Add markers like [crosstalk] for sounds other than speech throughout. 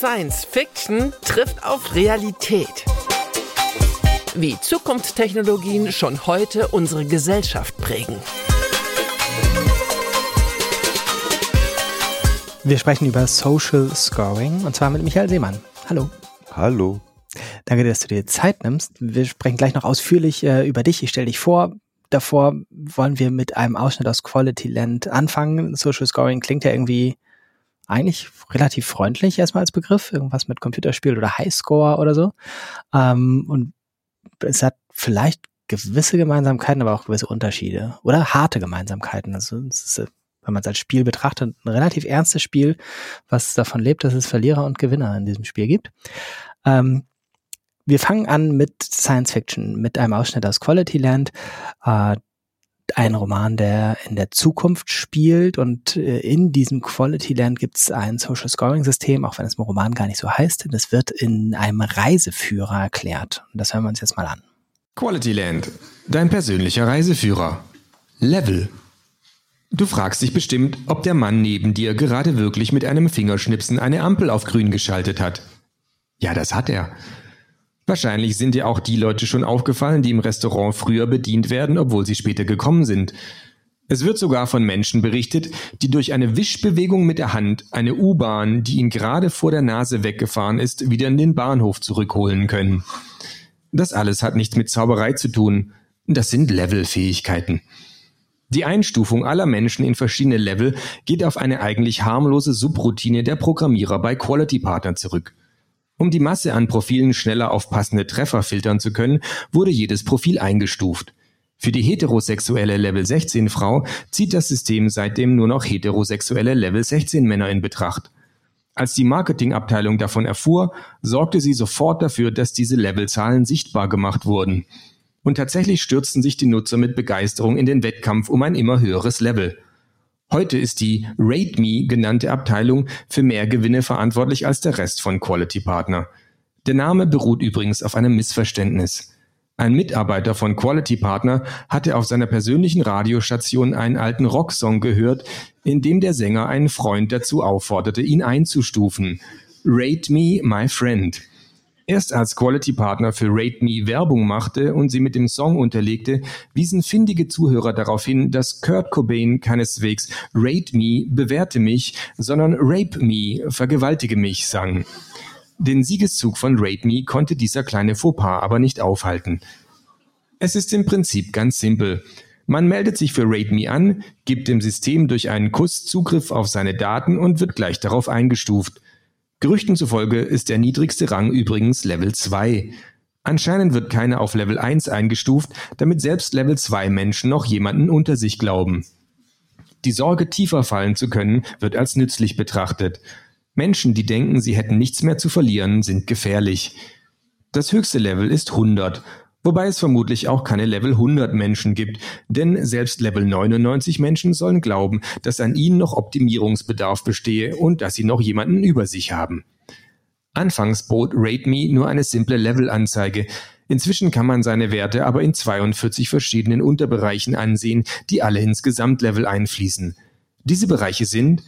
Science Fiction trifft auf Realität. Wie Zukunftstechnologien schon heute unsere Gesellschaft prägen. Wir sprechen über Social Scoring und zwar mit Michael Seemann. Hallo. Hallo. Danke, dass du dir Zeit nimmst. Wir sprechen gleich noch ausführlich äh, über dich. Ich stelle dich vor. Davor wollen wir mit einem Ausschnitt aus Quality Land anfangen. Social Scoring klingt ja irgendwie eigentlich relativ freundlich erstmal als Begriff. Irgendwas mit Computerspiel oder Highscore oder so. Ähm, und es hat vielleicht gewisse Gemeinsamkeiten, aber auch gewisse Unterschiede oder harte Gemeinsamkeiten. Also es ist, wenn man es als Spiel betrachtet, ein relativ ernstes Spiel, was davon lebt, dass es Verlierer und Gewinner in diesem Spiel gibt. Ähm, wir fangen an mit Science Fiction, mit einem Ausschnitt aus Quality Land. Äh, ein Roman, der in der Zukunft spielt und äh, in diesem Quality Land gibt es ein Social Scoring System, auch wenn es im Roman gar nicht so heißt. Das wird in einem Reiseführer erklärt. Und das hören wir uns jetzt mal an. Quality Land, dein persönlicher Reiseführer. Level. Du fragst dich bestimmt, ob der Mann neben dir gerade wirklich mit einem Fingerschnipsen eine Ampel auf grün geschaltet hat. Ja, das hat er. Wahrscheinlich sind dir auch die Leute schon aufgefallen, die im Restaurant früher bedient werden, obwohl sie später gekommen sind. Es wird sogar von Menschen berichtet, die durch eine Wischbewegung mit der Hand eine U-Bahn, die ihnen gerade vor der Nase weggefahren ist, wieder in den Bahnhof zurückholen können. Das alles hat nichts mit Zauberei zu tun. Das sind Levelfähigkeiten. Die Einstufung aller Menschen in verschiedene Level geht auf eine eigentlich harmlose Subroutine der Programmierer bei Quality Partner zurück. Um die Masse an Profilen schneller auf passende Treffer filtern zu können, wurde jedes Profil eingestuft. Für die heterosexuelle Level 16 Frau zieht das System seitdem nur noch heterosexuelle Level 16 Männer in Betracht. Als die Marketingabteilung davon erfuhr, sorgte sie sofort dafür, dass diese Levelzahlen sichtbar gemacht wurden. Und tatsächlich stürzten sich die Nutzer mit Begeisterung in den Wettkampf um ein immer höheres Level. Heute ist die Rate Me genannte Abteilung für mehr Gewinne verantwortlich als der Rest von Quality Partner. Der Name beruht übrigens auf einem Missverständnis. Ein Mitarbeiter von Quality Partner hatte auf seiner persönlichen Radiostation einen alten Rocksong gehört, in dem der Sänger einen Freund dazu aufforderte, ihn einzustufen. Rate me, my friend. Erst als Quality Partner für Rate Me Werbung machte und sie mit dem Song unterlegte, wiesen findige Zuhörer darauf hin, dass Kurt Cobain keineswegs Rate Me, bewerte mich, sondern Rape Me, vergewaltige mich sang. Den Siegeszug von Rate Me konnte dieser kleine Fauxpas aber nicht aufhalten. Es ist im Prinzip ganz simpel. Man meldet sich für Rate Me an, gibt dem System durch einen Kuss Zugriff auf seine Daten und wird gleich darauf eingestuft. Gerüchten zufolge ist der niedrigste Rang übrigens Level 2. Anscheinend wird keiner auf Level 1 eingestuft, damit selbst Level 2 Menschen noch jemanden unter sich glauben. Die Sorge, tiefer fallen zu können, wird als nützlich betrachtet. Menschen, die denken, sie hätten nichts mehr zu verlieren, sind gefährlich. Das höchste Level ist 100 Wobei es vermutlich auch keine Level 100 Menschen gibt, denn selbst Level 99 Menschen sollen glauben, dass an ihnen noch Optimierungsbedarf bestehe und dass sie noch jemanden über sich haben. Anfangs bot RateMe nur eine simple Levelanzeige. Inzwischen kann man seine Werte aber in 42 verschiedenen Unterbereichen ansehen, die alle ins Gesamtlevel einfließen. Diese Bereiche sind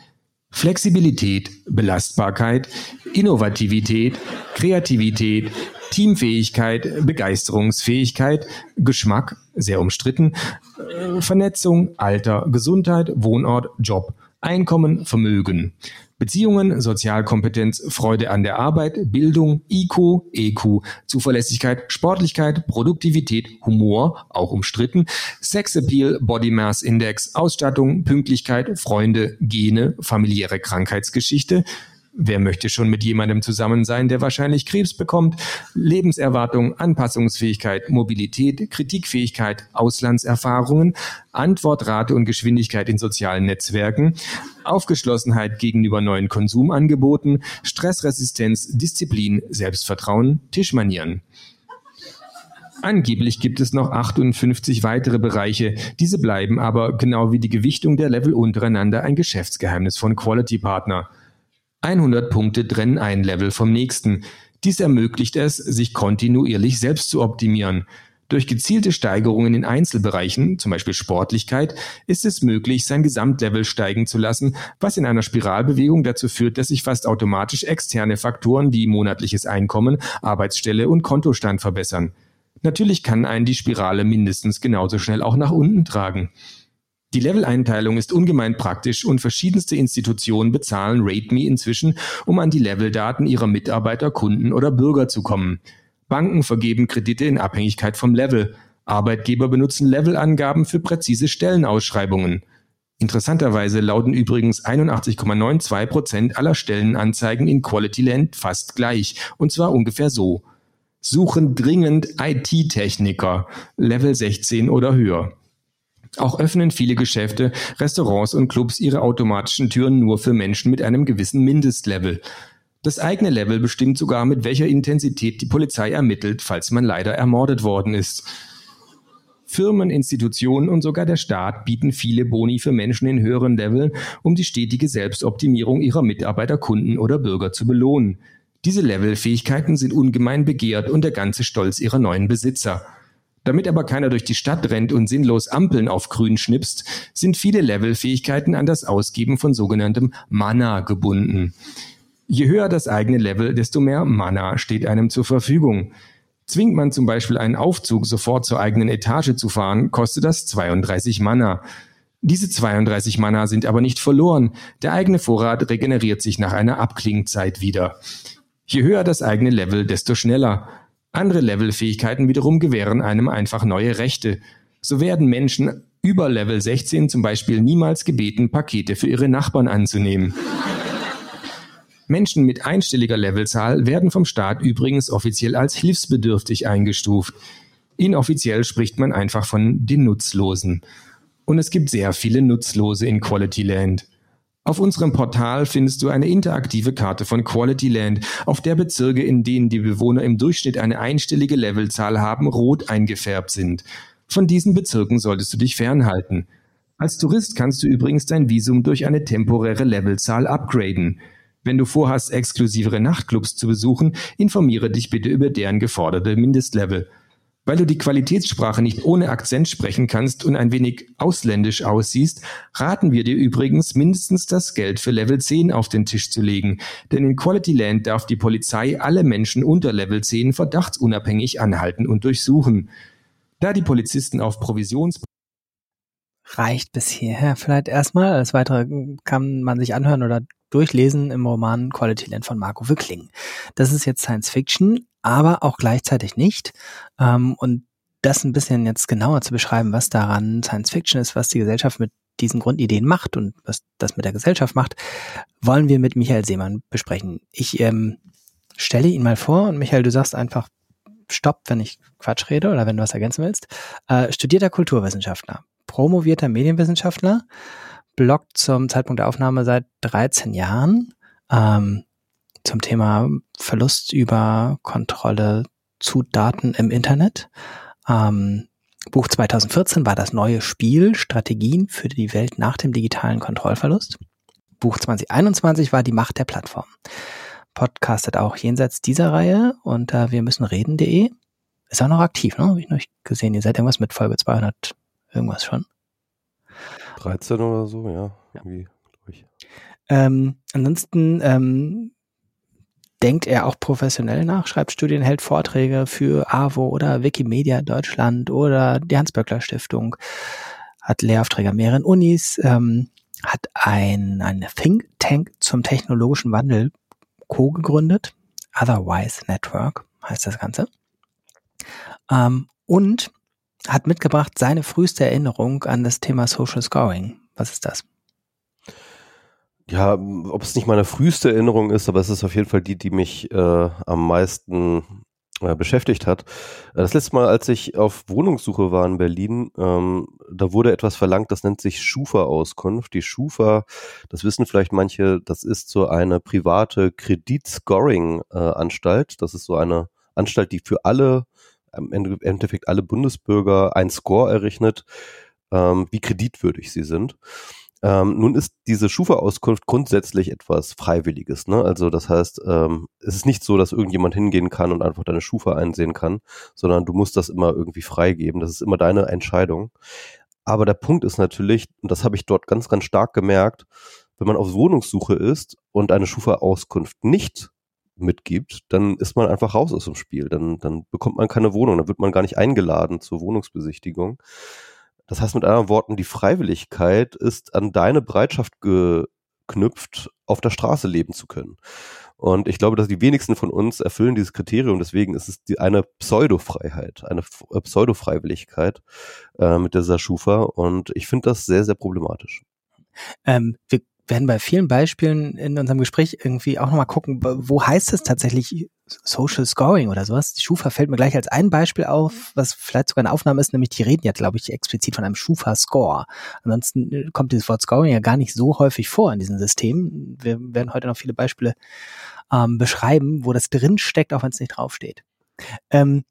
Flexibilität, Belastbarkeit, Innovativität, Kreativität, Teamfähigkeit, Begeisterungsfähigkeit, Geschmack, sehr umstritten, äh, Vernetzung, Alter, Gesundheit, Wohnort, Job, Einkommen, Vermögen. Beziehungen, Sozialkompetenz, Freude an der Arbeit, Bildung, IQ, EQ, Zuverlässigkeit, Sportlichkeit, Produktivität, Humor, auch umstritten, Sexappeal, Body Mass Index, Ausstattung, Pünktlichkeit, Freunde, Gene, familiäre Krankheitsgeschichte, Wer möchte schon mit jemandem zusammen sein, der wahrscheinlich Krebs bekommt? Lebenserwartung, Anpassungsfähigkeit, Mobilität, Kritikfähigkeit, Auslandserfahrungen, Antwortrate und Geschwindigkeit in sozialen Netzwerken, Aufgeschlossenheit gegenüber neuen Konsumangeboten, Stressresistenz, Disziplin, Selbstvertrauen, Tischmanieren. Angeblich gibt es noch 58 weitere Bereiche. Diese bleiben aber, genau wie die Gewichtung der Level untereinander, ein Geschäftsgeheimnis von Quality Partner. 100 Punkte trennen ein Level vom nächsten. Dies ermöglicht es, sich kontinuierlich selbst zu optimieren. Durch gezielte Steigerungen in Einzelbereichen, zum Beispiel Sportlichkeit, ist es möglich, sein Gesamtlevel steigen zu lassen, was in einer Spiralbewegung dazu führt, dass sich fast automatisch externe Faktoren wie monatliches Einkommen, Arbeitsstelle und Kontostand verbessern. Natürlich kann einen die Spirale mindestens genauso schnell auch nach unten tragen. Die Level-Einteilung ist ungemein praktisch und verschiedenste Institutionen bezahlen RateMe inzwischen, um an die Leveldaten ihrer Mitarbeiter, Kunden oder Bürger zu kommen. Banken vergeben Kredite in Abhängigkeit vom Level. Arbeitgeber benutzen Levelangaben für präzise Stellenausschreibungen. Interessanterweise lauten übrigens 81,92 Prozent aller Stellenanzeigen in Quality Land fast gleich, und zwar ungefähr so. Suchen dringend IT-Techniker, Level 16 oder höher. Auch öffnen viele Geschäfte, Restaurants und Clubs ihre automatischen Türen nur für Menschen mit einem gewissen Mindestlevel. Das eigene Level bestimmt sogar, mit welcher Intensität die Polizei ermittelt, falls man leider ermordet worden ist. Firmen, Institutionen und sogar der Staat bieten viele Boni für Menschen in höheren Leveln, um die stetige Selbstoptimierung ihrer Mitarbeiter, Kunden oder Bürger zu belohnen. Diese Levelfähigkeiten sind ungemein begehrt und der ganze Stolz ihrer neuen Besitzer. Damit aber keiner durch die Stadt rennt und sinnlos Ampeln auf grün schnipst, sind viele Levelfähigkeiten an das Ausgeben von sogenanntem Mana gebunden. Je höher das eigene Level, desto mehr Mana steht einem zur Verfügung. Zwingt man zum Beispiel einen Aufzug sofort zur eigenen Etage zu fahren, kostet das 32 Mana. Diese 32 Mana sind aber nicht verloren. Der eigene Vorrat regeneriert sich nach einer Abklingzeit wieder. Je höher das eigene Level, desto schneller. Andere Levelfähigkeiten wiederum gewähren einem einfach neue Rechte. So werden Menschen über Level 16 zum Beispiel niemals gebeten, Pakete für ihre Nachbarn anzunehmen. Menschen mit einstelliger Levelzahl werden vom Staat übrigens offiziell als hilfsbedürftig eingestuft. Inoffiziell spricht man einfach von den Nutzlosen. Und es gibt sehr viele Nutzlose in Quality Land. Auf unserem Portal findest du eine interaktive Karte von Quality Land, auf der Bezirke, in denen die Bewohner im Durchschnitt eine einstellige Levelzahl haben, rot eingefärbt sind. Von diesen Bezirken solltest du dich fernhalten. Als Tourist kannst du übrigens dein Visum durch eine temporäre Levelzahl upgraden. Wenn du vorhast, exklusivere Nachtclubs zu besuchen, informiere dich bitte über deren geforderte Mindestlevel. Weil du die Qualitätssprache nicht ohne Akzent sprechen kannst und ein wenig ausländisch aussiehst, raten wir dir übrigens, mindestens das Geld für Level 10 auf den Tisch zu legen. Denn in Quality Land darf die Polizei alle Menschen unter Level 10 verdachtsunabhängig anhalten und durchsuchen. Da die Polizisten auf Provisions reicht bis hierher vielleicht erstmal. Alles weitere kann man sich anhören oder durchlesen im Roman Quality Land von Marco Wickling. Das ist jetzt Science Fiction, aber auch gleichzeitig nicht. Ähm, und das ein bisschen jetzt genauer zu beschreiben, was daran Science Fiction ist, was die Gesellschaft mit diesen Grundideen macht und was das mit der Gesellschaft macht, wollen wir mit Michael Seemann besprechen. Ich ähm, stelle ihn mal vor und Michael, du sagst einfach Stopp, wenn ich Quatsch rede oder wenn du was ergänzen willst. Äh, studierter Kulturwissenschaftler, promovierter Medienwissenschaftler, bloggt zum Zeitpunkt der Aufnahme seit 13 Jahren ähm, zum Thema Verlust über Kontrolle zu Daten im Internet. Ähm, Buch 2014 war das neue Spiel Strategien für die Welt nach dem digitalen Kontrollverlust. Buch 2021 war die Macht der Plattform. Podcastet auch jenseits dieser Reihe unter wir müssen reden.de. Ist auch noch aktiv, ne? Habe ich noch gesehen. Ihr seid irgendwas mit Folge 200 irgendwas schon. 13 oder so, ja. Irgendwie, ich. Ähm, ansonsten ähm, denkt er auch professionell nach, schreibt Studien, hält Vorträge für AWO oder Wikimedia Deutschland oder die Hans-Böckler Stiftung, hat Lehraufträge an mehreren Unis, ähm, hat ein, eine Think Tank zum technologischen Wandel co-gegründet, Otherwise Network heißt das Ganze. Ähm, und hat mitgebracht seine früheste Erinnerung an das Thema Social Scoring. Was ist das? Ja, ob es nicht meine früheste Erinnerung ist, aber es ist auf jeden Fall die, die mich äh, am meisten äh, beschäftigt hat. Das letzte Mal, als ich auf Wohnungssuche war in Berlin, ähm, da wurde etwas verlangt, das nennt sich Schufa-Auskunft. Die Schufa, das wissen vielleicht manche, das ist so eine private Kreditscoring-Anstalt. Äh, das ist so eine Anstalt, die für alle im Endeffekt alle Bundesbürger ein Score errechnet, ähm, wie kreditwürdig sie sind. Ähm, nun ist diese Schufa-Auskunft grundsätzlich etwas Freiwilliges. Ne? Also das heißt, ähm, es ist nicht so, dass irgendjemand hingehen kann und einfach deine Schufa einsehen kann, sondern du musst das immer irgendwie freigeben. Das ist immer deine Entscheidung. Aber der Punkt ist natürlich, und das habe ich dort ganz, ganz stark gemerkt, wenn man auf Wohnungssuche ist und eine Schufa-Auskunft nicht mitgibt, dann ist man einfach raus aus dem Spiel. Dann, dann bekommt man keine Wohnung, dann wird man gar nicht eingeladen zur Wohnungsbesichtigung. Das heißt mit anderen Worten, die Freiwilligkeit ist an deine Bereitschaft geknüpft, auf der Straße leben zu können. Und ich glaube, dass die wenigsten von uns erfüllen dieses Kriterium. Deswegen ist es die, eine Pseudo-Freiheit, eine äh, Pseudo-Freiwilligkeit äh, mit dieser Schufa. Und ich finde das sehr, sehr problematisch. Ähm, wir werden bei vielen Beispielen in unserem Gespräch irgendwie auch nochmal gucken, wo heißt es tatsächlich Social Scoring oder sowas. Die Schufa fällt mir gleich als ein Beispiel auf, was vielleicht sogar eine Aufnahme ist, nämlich die reden ja, glaube ich, explizit von einem Schufa-Score. Ansonsten äh, kommt dieses Wort Scoring ja gar nicht so häufig vor in diesem System. Wir werden heute noch viele Beispiele ähm, beschreiben, wo das drin steckt, auch wenn es nicht draufsteht. Ähm,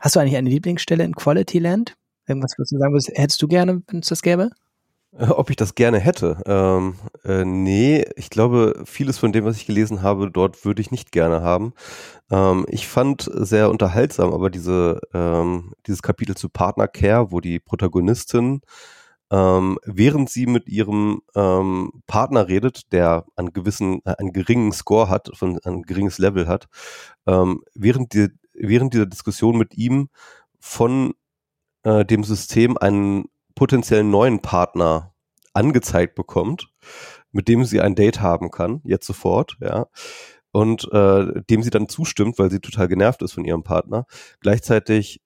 hast du eigentlich eine Lieblingsstelle in Quality Land? Irgendwas, was du sagen würdest, hättest du gerne, wenn es das gäbe? Ob ich das gerne hätte? Ähm, äh, nee, ich glaube, vieles von dem, was ich gelesen habe, dort würde ich nicht gerne haben. Ähm, ich fand sehr unterhaltsam, aber diese, ähm, dieses Kapitel zu Partner Care, wo die Protagonistin, ähm, während sie mit ihrem ähm, Partner redet, der einen gewissen, äh, einen geringen Score hat, von, ein geringes Level hat, ähm, während, die, während dieser Diskussion mit ihm von äh, dem System einen potenziellen neuen Partner angezeigt bekommt, mit dem sie ein Date haben kann, jetzt sofort, ja, und äh, dem sie dann zustimmt, weil sie total genervt ist von ihrem Partner. Gleichzeitig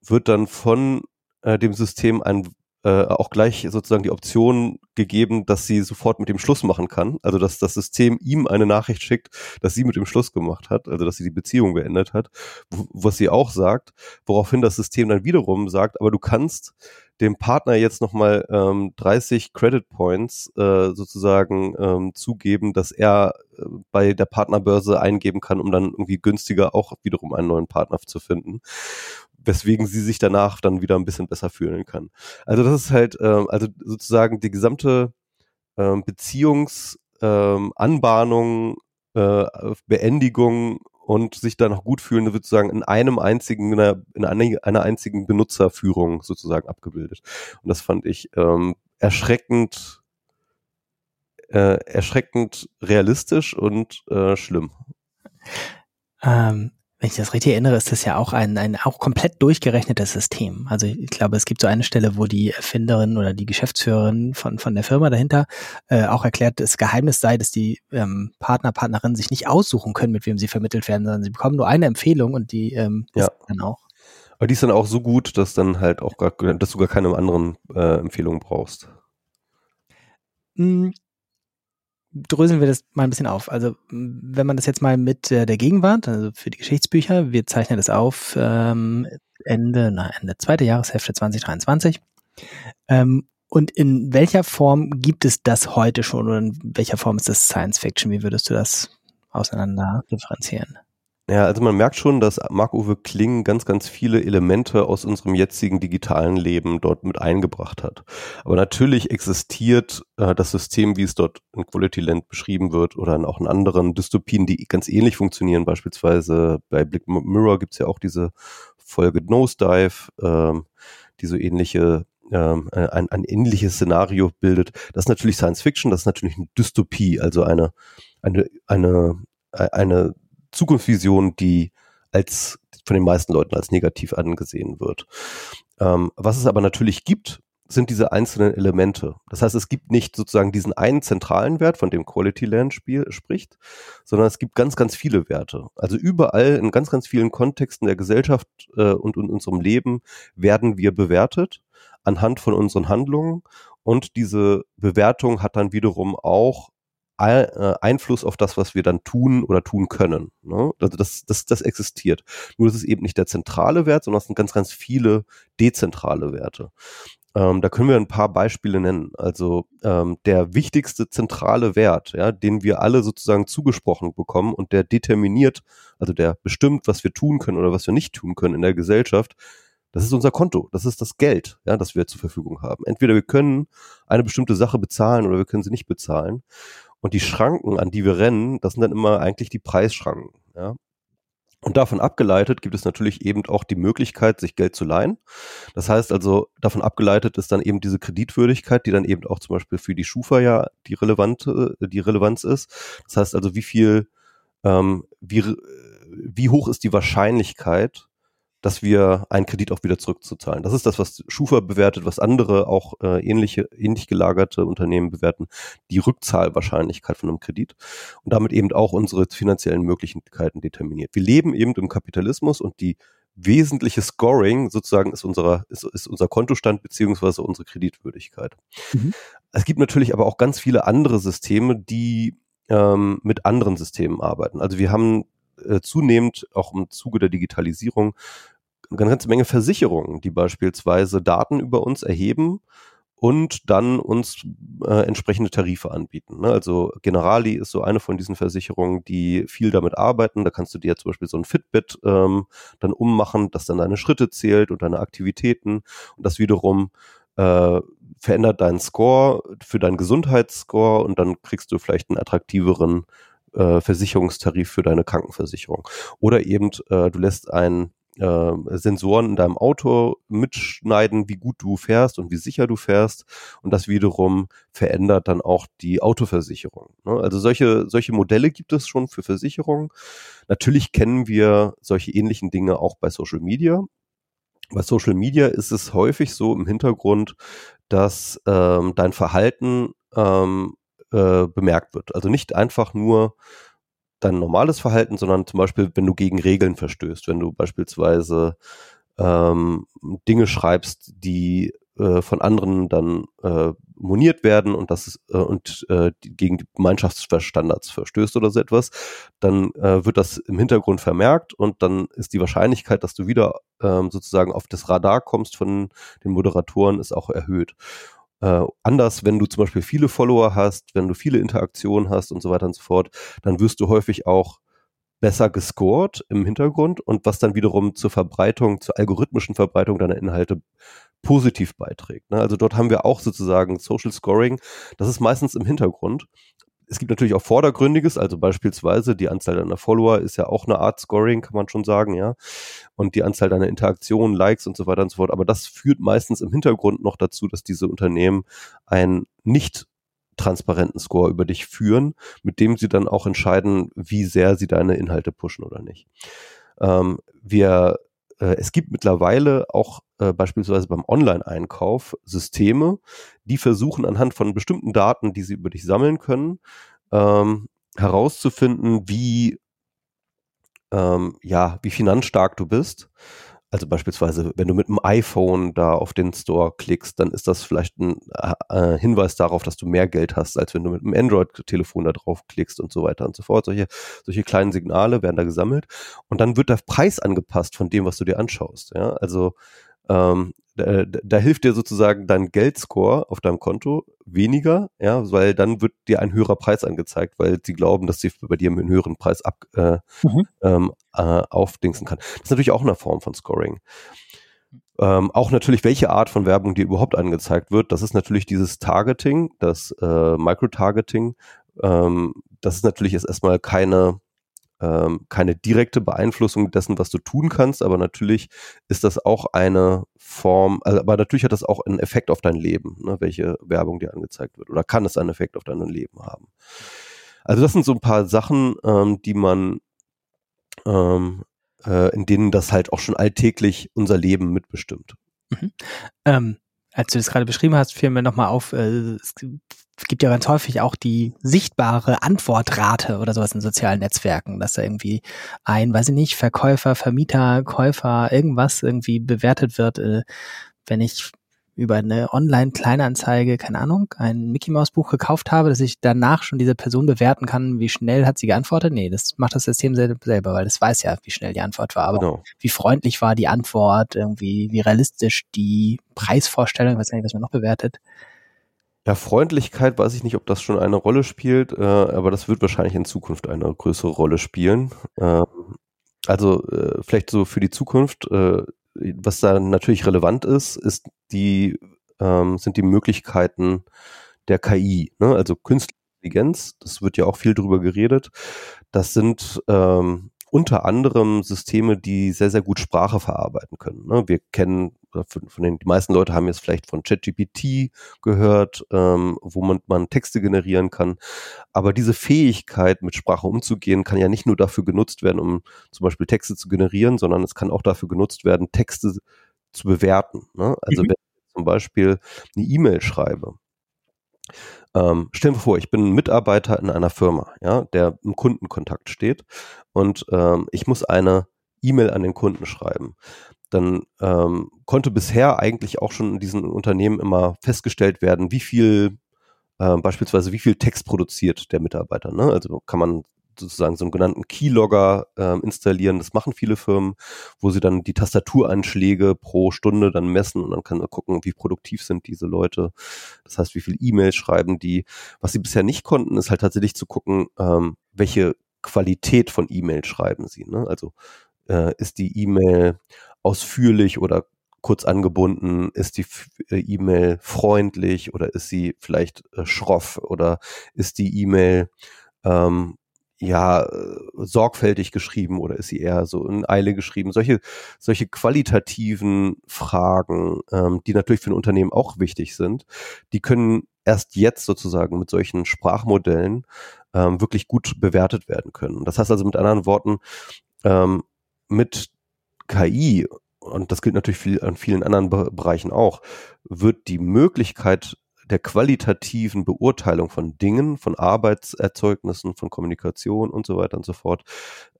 wird dann von äh, dem System ein äh, auch gleich sozusagen die Option gegeben, dass sie sofort mit dem Schluss machen kann. Also dass das System ihm eine Nachricht schickt, dass sie mit dem Schluss gemacht hat, also dass sie die Beziehung beendet hat, was sie auch sagt, woraufhin das System dann wiederum sagt, aber du kannst dem Partner jetzt nochmal ähm, 30 Credit Points äh, sozusagen ähm, zugeben, dass er äh, bei der Partnerbörse eingeben kann, um dann irgendwie günstiger auch wiederum einen neuen Partner zu finden weswegen sie sich danach dann wieder ein bisschen besser fühlen kann. Also das ist halt, ähm, also sozusagen die gesamte ähm, Beziehungsanbahnung, ähm, äh, Beendigung und sich dann auch gut fühlen, sozusagen in einem einzigen, in einer, in einer einzigen Benutzerführung sozusagen abgebildet. Und das fand ich ähm, erschreckend, äh, erschreckend realistisch und äh, schlimm. Ähm, wenn ich das richtig erinnere, ist das ja auch ein, ein auch komplett durchgerechnetes System. Also ich glaube, es gibt so eine Stelle, wo die Erfinderin oder die Geschäftsführerin von, von der Firma dahinter äh, auch erklärt, das Geheimnis sei, dass die ähm, Partner, Partnerinnen sich nicht aussuchen können, mit wem sie vermittelt werden, sondern sie bekommen nur eine Empfehlung und die ähm, ja. ist dann auch. Aber die ist dann auch so gut, dass dann halt auch gar, dass du gar keine anderen äh, Empfehlungen brauchst. Hm, dröseln wir das mal ein bisschen auf. Also wenn man das jetzt mal mit äh, der Gegenwart, also für die Geschichtsbücher, wir zeichnen das auf ähm, Ende, na, Ende zweite Jahreshälfte 2023. Ähm, und in welcher Form gibt es das heute schon oder in welcher Form ist das Science Fiction? Wie würdest du das auseinander differenzieren? Ja, also man merkt schon, dass Marc-Uwe Kling ganz, ganz viele Elemente aus unserem jetzigen digitalen Leben dort mit eingebracht hat. Aber natürlich existiert äh, das System, wie es dort in Quality Land beschrieben wird oder in auch in anderen Dystopien, die ganz ähnlich funktionieren. Beispielsweise bei Black Mirror gibt's ja auch diese Folge Nosedive, ähm, die so ähnliche ähm, ein, ein ähnliches Szenario bildet. Das ist natürlich Science Fiction, das ist natürlich eine Dystopie, also eine, eine, eine, eine Zukunftsvision, die als von den meisten Leuten als negativ angesehen wird. Ähm, was es aber natürlich gibt, sind diese einzelnen Elemente. Das heißt, es gibt nicht sozusagen diesen einen zentralen Wert, von dem Quality Land Spiel spricht, sondern es gibt ganz, ganz viele Werte. Also überall in ganz, ganz vielen Kontexten der Gesellschaft äh, und in unserem Leben werden wir bewertet anhand von unseren Handlungen und diese Bewertung hat dann wiederum auch Einfluss auf das, was wir dann tun oder tun können. Ne? Also das, das, das existiert. Nur das ist eben nicht der zentrale Wert, sondern es sind ganz, ganz viele dezentrale Werte. Ähm, da können wir ein paar Beispiele nennen. Also ähm, der wichtigste zentrale Wert, ja, den wir alle sozusagen zugesprochen bekommen und der determiniert, also der bestimmt, was wir tun können oder was wir nicht tun können in der Gesellschaft, Das ist unser Konto, das ist das Geld, ja, das wir zur Verfügung haben. Entweder wir können eine bestimmte Sache bezahlen oder wir können sie nicht bezahlen. Und die Schranken, an die wir rennen, das sind dann immer eigentlich die Preisschranken. Ja. Und davon abgeleitet gibt es natürlich eben auch die Möglichkeit, sich Geld zu leihen. Das heißt also, davon abgeleitet ist dann eben diese Kreditwürdigkeit, die dann eben auch zum Beispiel für die Schufa ja die relevante, die Relevanz ist. Das heißt also, wie viel, ähm, wie, wie hoch ist die Wahrscheinlichkeit, dass wir einen Kredit auch wieder zurückzuzahlen. Das ist das, was Schufa bewertet, was andere auch äh, ähnliche, ähnlich gelagerte Unternehmen bewerten, die Rückzahlwahrscheinlichkeit von einem Kredit und damit eben auch unsere finanziellen Möglichkeiten determiniert. Wir leben eben im Kapitalismus und die wesentliche Scoring sozusagen ist, unserer, ist, ist unser Kontostand beziehungsweise unsere Kreditwürdigkeit. Mhm. Es gibt natürlich aber auch ganz viele andere Systeme, die ähm, mit anderen Systemen arbeiten. Also wir haben äh, zunehmend auch im Zuge der Digitalisierung eine ganze Menge Versicherungen, die beispielsweise Daten über uns erheben und dann uns äh, entsprechende Tarife anbieten. Ne? Also Generali ist so eine von diesen Versicherungen, die viel damit arbeiten. Da kannst du dir zum Beispiel so ein Fitbit ähm, dann ummachen, das dann deine Schritte zählt und deine Aktivitäten und das wiederum äh, verändert deinen Score für deinen Gesundheitsscore und dann kriegst du vielleicht einen attraktiveren äh, Versicherungstarif für deine Krankenversicherung. Oder eben äh, du lässt ein äh, Sensoren in deinem Auto mitschneiden, wie gut du fährst und wie sicher du fährst. Und das wiederum verändert dann auch die Autoversicherung. Ne? Also solche, solche Modelle gibt es schon für Versicherungen. Natürlich kennen wir solche ähnlichen Dinge auch bei Social Media. Bei Social Media ist es häufig so im Hintergrund, dass ähm, dein Verhalten ähm, äh, bemerkt wird. Also nicht einfach nur dein normales Verhalten, sondern zum Beispiel, wenn du gegen Regeln verstößt, wenn du beispielsweise ähm, Dinge schreibst, die äh, von anderen dann äh, moniert werden und das ist, äh, und äh, gegen die Gemeinschaftsstandards verstößt oder so etwas, dann äh, wird das im Hintergrund vermerkt und dann ist die Wahrscheinlichkeit, dass du wieder ähm, sozusagen auf das Radar kommst von den Moderatoren, ist auch erhöht. Äh, anders, wenn du zum Beispiel viele Follower hast, wenn du viele Interaktionen hast und so weiter und so fort, dann wirst du häufig auch besser gescored im Hintergrund und was dann wiederum zur Verbreitung, zur algorithmischen Verbreitung deiner Inhalte positiv beiträgt. Ne? Also dort haben wir auch sozusagen Social Scoring. Das ist meistens im Hintergrund es gibt natürlich auch Vordergründiges, also beispielsweise die Anzahl deiner Follower ist ja auch eine Art Scoring, kann man schon sagen, ja. Und die Anzahl deiner Interaktionen, Likes und so weiter und so fort. Aber das führt meistens im Hintergrund noch dazu, dass diese Unternehmen einen nicht transparenten Score über dich führen, mit dem sie dann auch entscheiden, wie sehr sie deine Inhalte pushen oder nicht. Ähm, wir es gibt mittlerweile auch äh, beispielsweise beim Online-Einkauf Systeme, die versuchen anhand von bestimmten Daten, die sie über dich sammeln können, ähm, herauszufinden, wie ähm, ja, wie finanzstark du bist also beispielsweise, wenn du mit dem iPhone da auf den Store klickst, dann ist das vielleicht ein äh, Hinweis darauf, dass du mehr Geld hast, als wenn du mit einem Android-Telefon da drauf klickst und so weiter und so fort. Solche, solche kleinen Signale werden da gesammelt und dann wird der Preis angepasst von dem, was du dir anschaust. Ja? Also ähm, da, da, hilft dir sozusagen dein Geldscore auf deinem Konto weniger, ja, weil dann wird dir ein höherer Preis angezeigt, weil sie glauben, dass sie bei dir einen höheren Preis ab, äh, mhm. ähm, äh, aufdingsen kann. Das ist natürlich auch eine Form von Scoring. Ähm, auch natürlich, welche Art von Werbung dir überhaupt angezeigt wird. Das ist natürlich dieses Targeting, das äh, Microtargeting. Ähm, das ist natürlich jetzt erstmal keine ähm, keine direkte Beeinflussung dessen, was du tun kannst, aber natürlich ist das auch eine Form, also, aber natürlich hat das auch einen Effekt auf dein Leben, ne, welche Werbung dir angezeigt wird oder kann es einen Effekt auf dein Leben haben. Also das sind so ein paar Sachen, ähm, die man, ähm, äh, in denen das halt auch schon alltäglich unser Leben mitbestimmt. Mhm. Ähm, als du das gerade beschrieben hast, fiel mir nochmal auf, äh, es gibt ja ganz häufig auch die sichtbare Antwortrate oder sowas in sozialen Netzwerken, dass da irgendwie ein, weiß ich nicht, Verkäufer, Vermieter, Käufer, irgendwas irgendwie bewertet wird, äh, wenn ich über eine Online-Kleinanzeige, keine Ahnung, ein Mickey Maus Buch gekauft habe, dass ich danach schon diese Person bewerten kann, wie schnell hat sie geantwortet? Nee, das macht das System selber, weil das weiß ja, wie schnell die Antwort war. Aber genau. wie freundlich war die Antwort, irgendwie, wie realistisch die Preisvorstellung, weiß nicht, was man noch bewertet. Ja, Freundlichkeit weiß ich nicht, ob das schon eine Rolle spielt, äh, aber das wird wahrscheinlich in Zukunft eine größere Rolle spielen. Ähm, also äh, vielleicht so für die Zukunft, äh, was da natürlich relevant ist, ist die, ähm, sind die Möglichkeiten der KI, ne? also künstliche Intelligenz. Das wird ja auch viel drüber geredet. Das sind ähm, unter anderem Systeme, die sehr, sehr gut Sprache verarbeiten können. Ne? Wir kennen, von, den die meisten Leute haben jetzt vielleicht von ChatGPT gehört, ähm, wo man, man Texte generieren kann. Aber diese Fähigkeit, mit Sprache umzugehen, kann ja nicht nur dafür genutzt werden, um zum Beispiel Texte zu generieren, sondern es kann auch dafür genutzt werden, Texte zu bewerten. Ne? Also mhm. wenn ich zum Beispiel eine E-Mail schreibe, ähm, stellen wir vor, ich bin ein Mitarbeiter in einer Firma, ja, der im Kundenkontakt steht und ähm, ich muss eine E-Mail an den Kunden schreiben. Dann ähm, konnte bisher eigentlich auch schon in diesen Unternehmen immer festgestellt werden, wie viel äh, beispielsweise wie viel Text produziert der Mitarbeiter. Ne? Also kann man sozusagen so einen genannten Keylogger äh, installieren. Das machen viele Firmen, wo sie dann die Tastaturanschläge pro Stunde dann messen und dann kann man gucken, wie produktiv sind diese Leute. Das heißt, wie viel E-Mails schreiben die. Was sie bisher nicht konnten, ist halt tatsächlich zu gucken, ähm, welche Qualität von E-Mail schreiben sie. Ne? Also äh, ist die E-Mail ausführlich oder kurz angebunden? Ist die äh, E-Mail freundlich oder ist sie vielleicht äh, schroff oder ist die E-Mail ähm, ja äh, sorgfältig geschrieben oder ist sie eher so in Eile geschrieben? Solche, solche qualitativen Fragen, ähm, die natürlich für ein Unternehmen auch wichtig sind, die können erst jetzt sozusagen mit solchen Sprachmodellen ähm, wirklich gut bewertet werden können. Das heißt also mit anderen Worten, ähm, mit KI, und das gilt natürlich viel, an vielen anderen Be Bereichen auch, wird die Möglichkeit der qualitativen Beurteilung von Dingen, von Arbeitserzeugnissen, von Kommunikation und so weiter und so fort